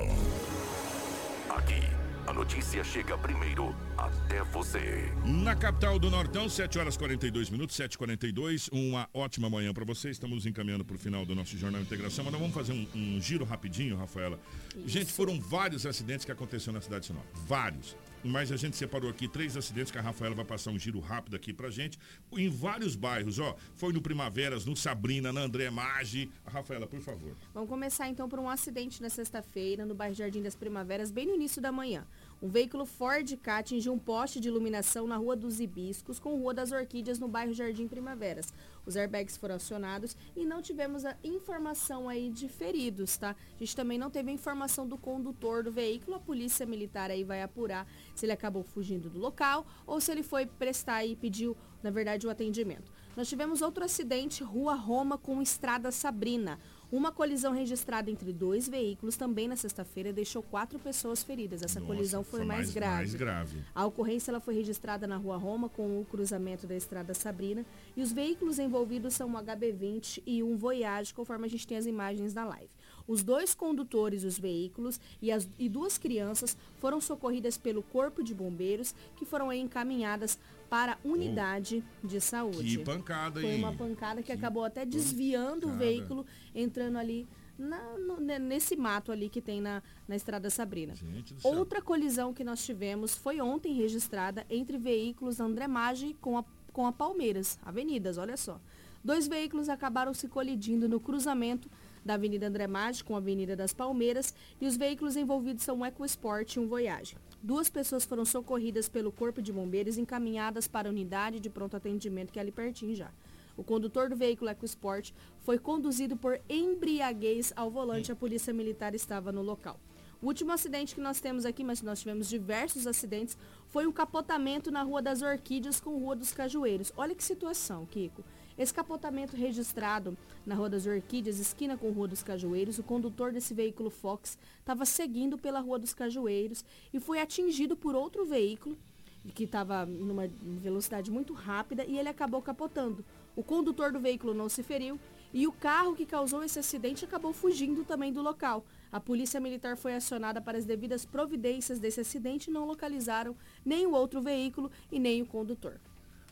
Aqui, a notícia chega primeiro até você. Na capital do Nortão, 7 horas 42 minutos, 7h42. Uma ótima manhã para você. Estamos encaminhando para o final do nosso Jornal Integração, mas nós vamos fazer um, um giro rapidinho, Rafaela. Isso. Gente, foram vários acidentes que aconteceram na cidade de Sinop. Vários. Mas a gente separou aqui três acidentes que a Rafaela vai passar um giro rápido aqui pra gente. Em vários bairros, ó. Foi no Primaveras, no Sabrina, na André Maggi. Rafaela, por favor. Vamos começar então por um acidente na sexta-feira no bairro Jardim das Primaveras, bem no início da manhã. Um veículo Ford Ka atingiu um poste de iluminação na Rua dos Hibiscos com Rua das Orquídeas no bairro Jardim Primaveras. Os airbags foram acionados e não tivemos a informação aí de feridos, tá? A gente também não teve a informação do condutor do veículo. A polícia militar aí vai apurar se ele acabou fugindo do local ou se ele foi prestar e pediu, na verdade, o atendimento. Nós tivemos outro acidente, Rua Roma com Estrada Sabrina. Uma colisão registrada entre dois veículos também na sexta-feira deixou quatro pessoas feridas. Essa Nossa, colisão foi, foi mais, mais- grave. mais grave. A ocorrência ela foi registrada na Rua Roma com o cruzamento da Estrada Sabrina e os veículos envolvidos são um HB20 e um Voyage, conforme a gente tem as imagens na live. Os dois condutores dos veículos e, as, e duas crianças foram socorridas pelo Corpo de Bombeiros, que foram encaminhadas para a unidade de saúde. Que pancada, Foi hein? uma pancada que acabou até desviando o pancada. veículo, entrando ali na- no- ne- nesse mato ali que tem na, na Estrada Sabrina. Outra colisão que nós tivemos foi ontem registrada entre veículos André Maggi com a, com a Palmeiras, avenidas, olha só. Dois veículos acabaram se colidindo no cruzamento da Avenida André Maggi com a Avenida das Palmeiras e os veículos envolvidos são um EcoSport e um Voyage. Duas pessoas foram socorridas pelo Corpo de Bombeiros e encaminhadas para a unidade de pronto atendimento que é ali pertinho já. O condutor do veículo EcoSport foi conduzido por embriaguez ao volante. A polícia militar estava no local. O último acidente que nós temos aqui, mas nós tivemos diversos acidentes, foi um capotamento na Rua das Orquídeas com Rua dos Cajueiros. Olha que situação, Kiko. Esse capotamento registrado na Rua das Orquídeas, esquina com Rua dos Cajueiros, o condutor desse veículo Fox estava seguindo pela Rua dos Cajueiros e foi atingido por outro veículo que estava numa velocidade muito rápida e ele acabou capotando. O condutor do veículo não se feriu e o carro que causou esse acidente acabou fugindo também do local. A polícia militar foi acionada para as devidas providências desse acidente e não localizaram nem o outro veículo e nem o condutor.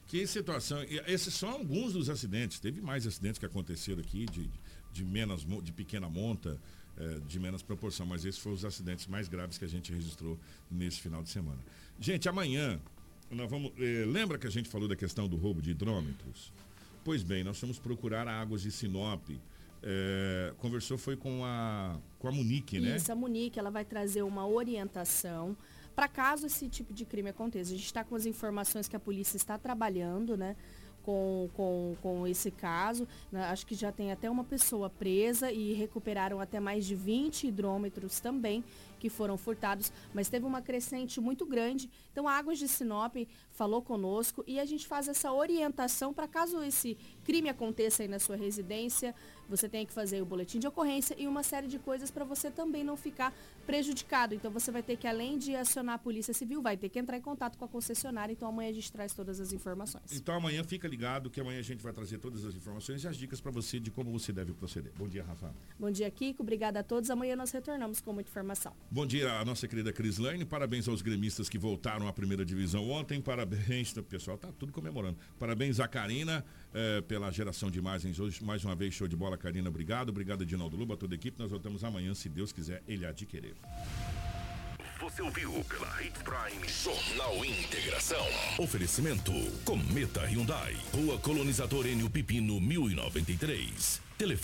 Que situação. Esses são alguns dos acidentes. Teve mais acidentes que aconteceram aqui de, de, menos, de pequena monta, eh, de menos proporção, mas esses foram os acidentes mais graves que a gente registrou nesse final de semana. Gente, amanhã, nós vamos. eh, lembra que a gente falou da questão do roubo de hidrômetros? Pois bem, nós vamos procurar a Águas de Sinop. Eh, conversou foi com a, com a Munique, né? Isso, a Munique, ela vai trazer uma orientação para caso esse tipo de crime aconteça. A gente está com as informações que a polícia está trabalhando, né? Com, com, com esse caso. né, Acho que já tem até uma pessoa presa e recuperaram até mais de 20 hidrômetros também que foram furtados, mas teve uma crescente muito grande. Então a Águas de Sinop falou conosco e a gente faz essa orientação para caso esse crime aconteça aí na sua residência, você tem que fazer o boletim de ocorrência e uma série de coisas para você também não ficar prejudicado. Então você vai ter que, além de acionar a Polícia Civil, vai ter que entrar em contato com a concessionária. Então amanhã a gente traz todas as informações. Então amanhã fica ligado que amanhã a gente vai trazer todas as informações e as dicas para você de como você deve proceder. Bom dia, Rafa. Bom dia, Kiko. Obrigada a todos. Amanhã nós retornamos com muita informação. Bom dia a nossa querida Cris Lane. Parabéns aos gremistas que voltaram à primeira divisão ontem. Parabéns, o pessoal tá tudo comemorando. Parabéns a Karina eh, pela geração de imagens hoje. Mais uma vez, show de bola, Karina. Obrigado. Obrigado, Edinaldo Luba, toda a equipe. Nós voltamos amanhã, se Deus quiser, ele há de querer. Você ouviu pela Hits Prime Jornal Integração. Oferecimento Cometa Hyundai. Rua Colonizador Enio Pipino 1093. Telefone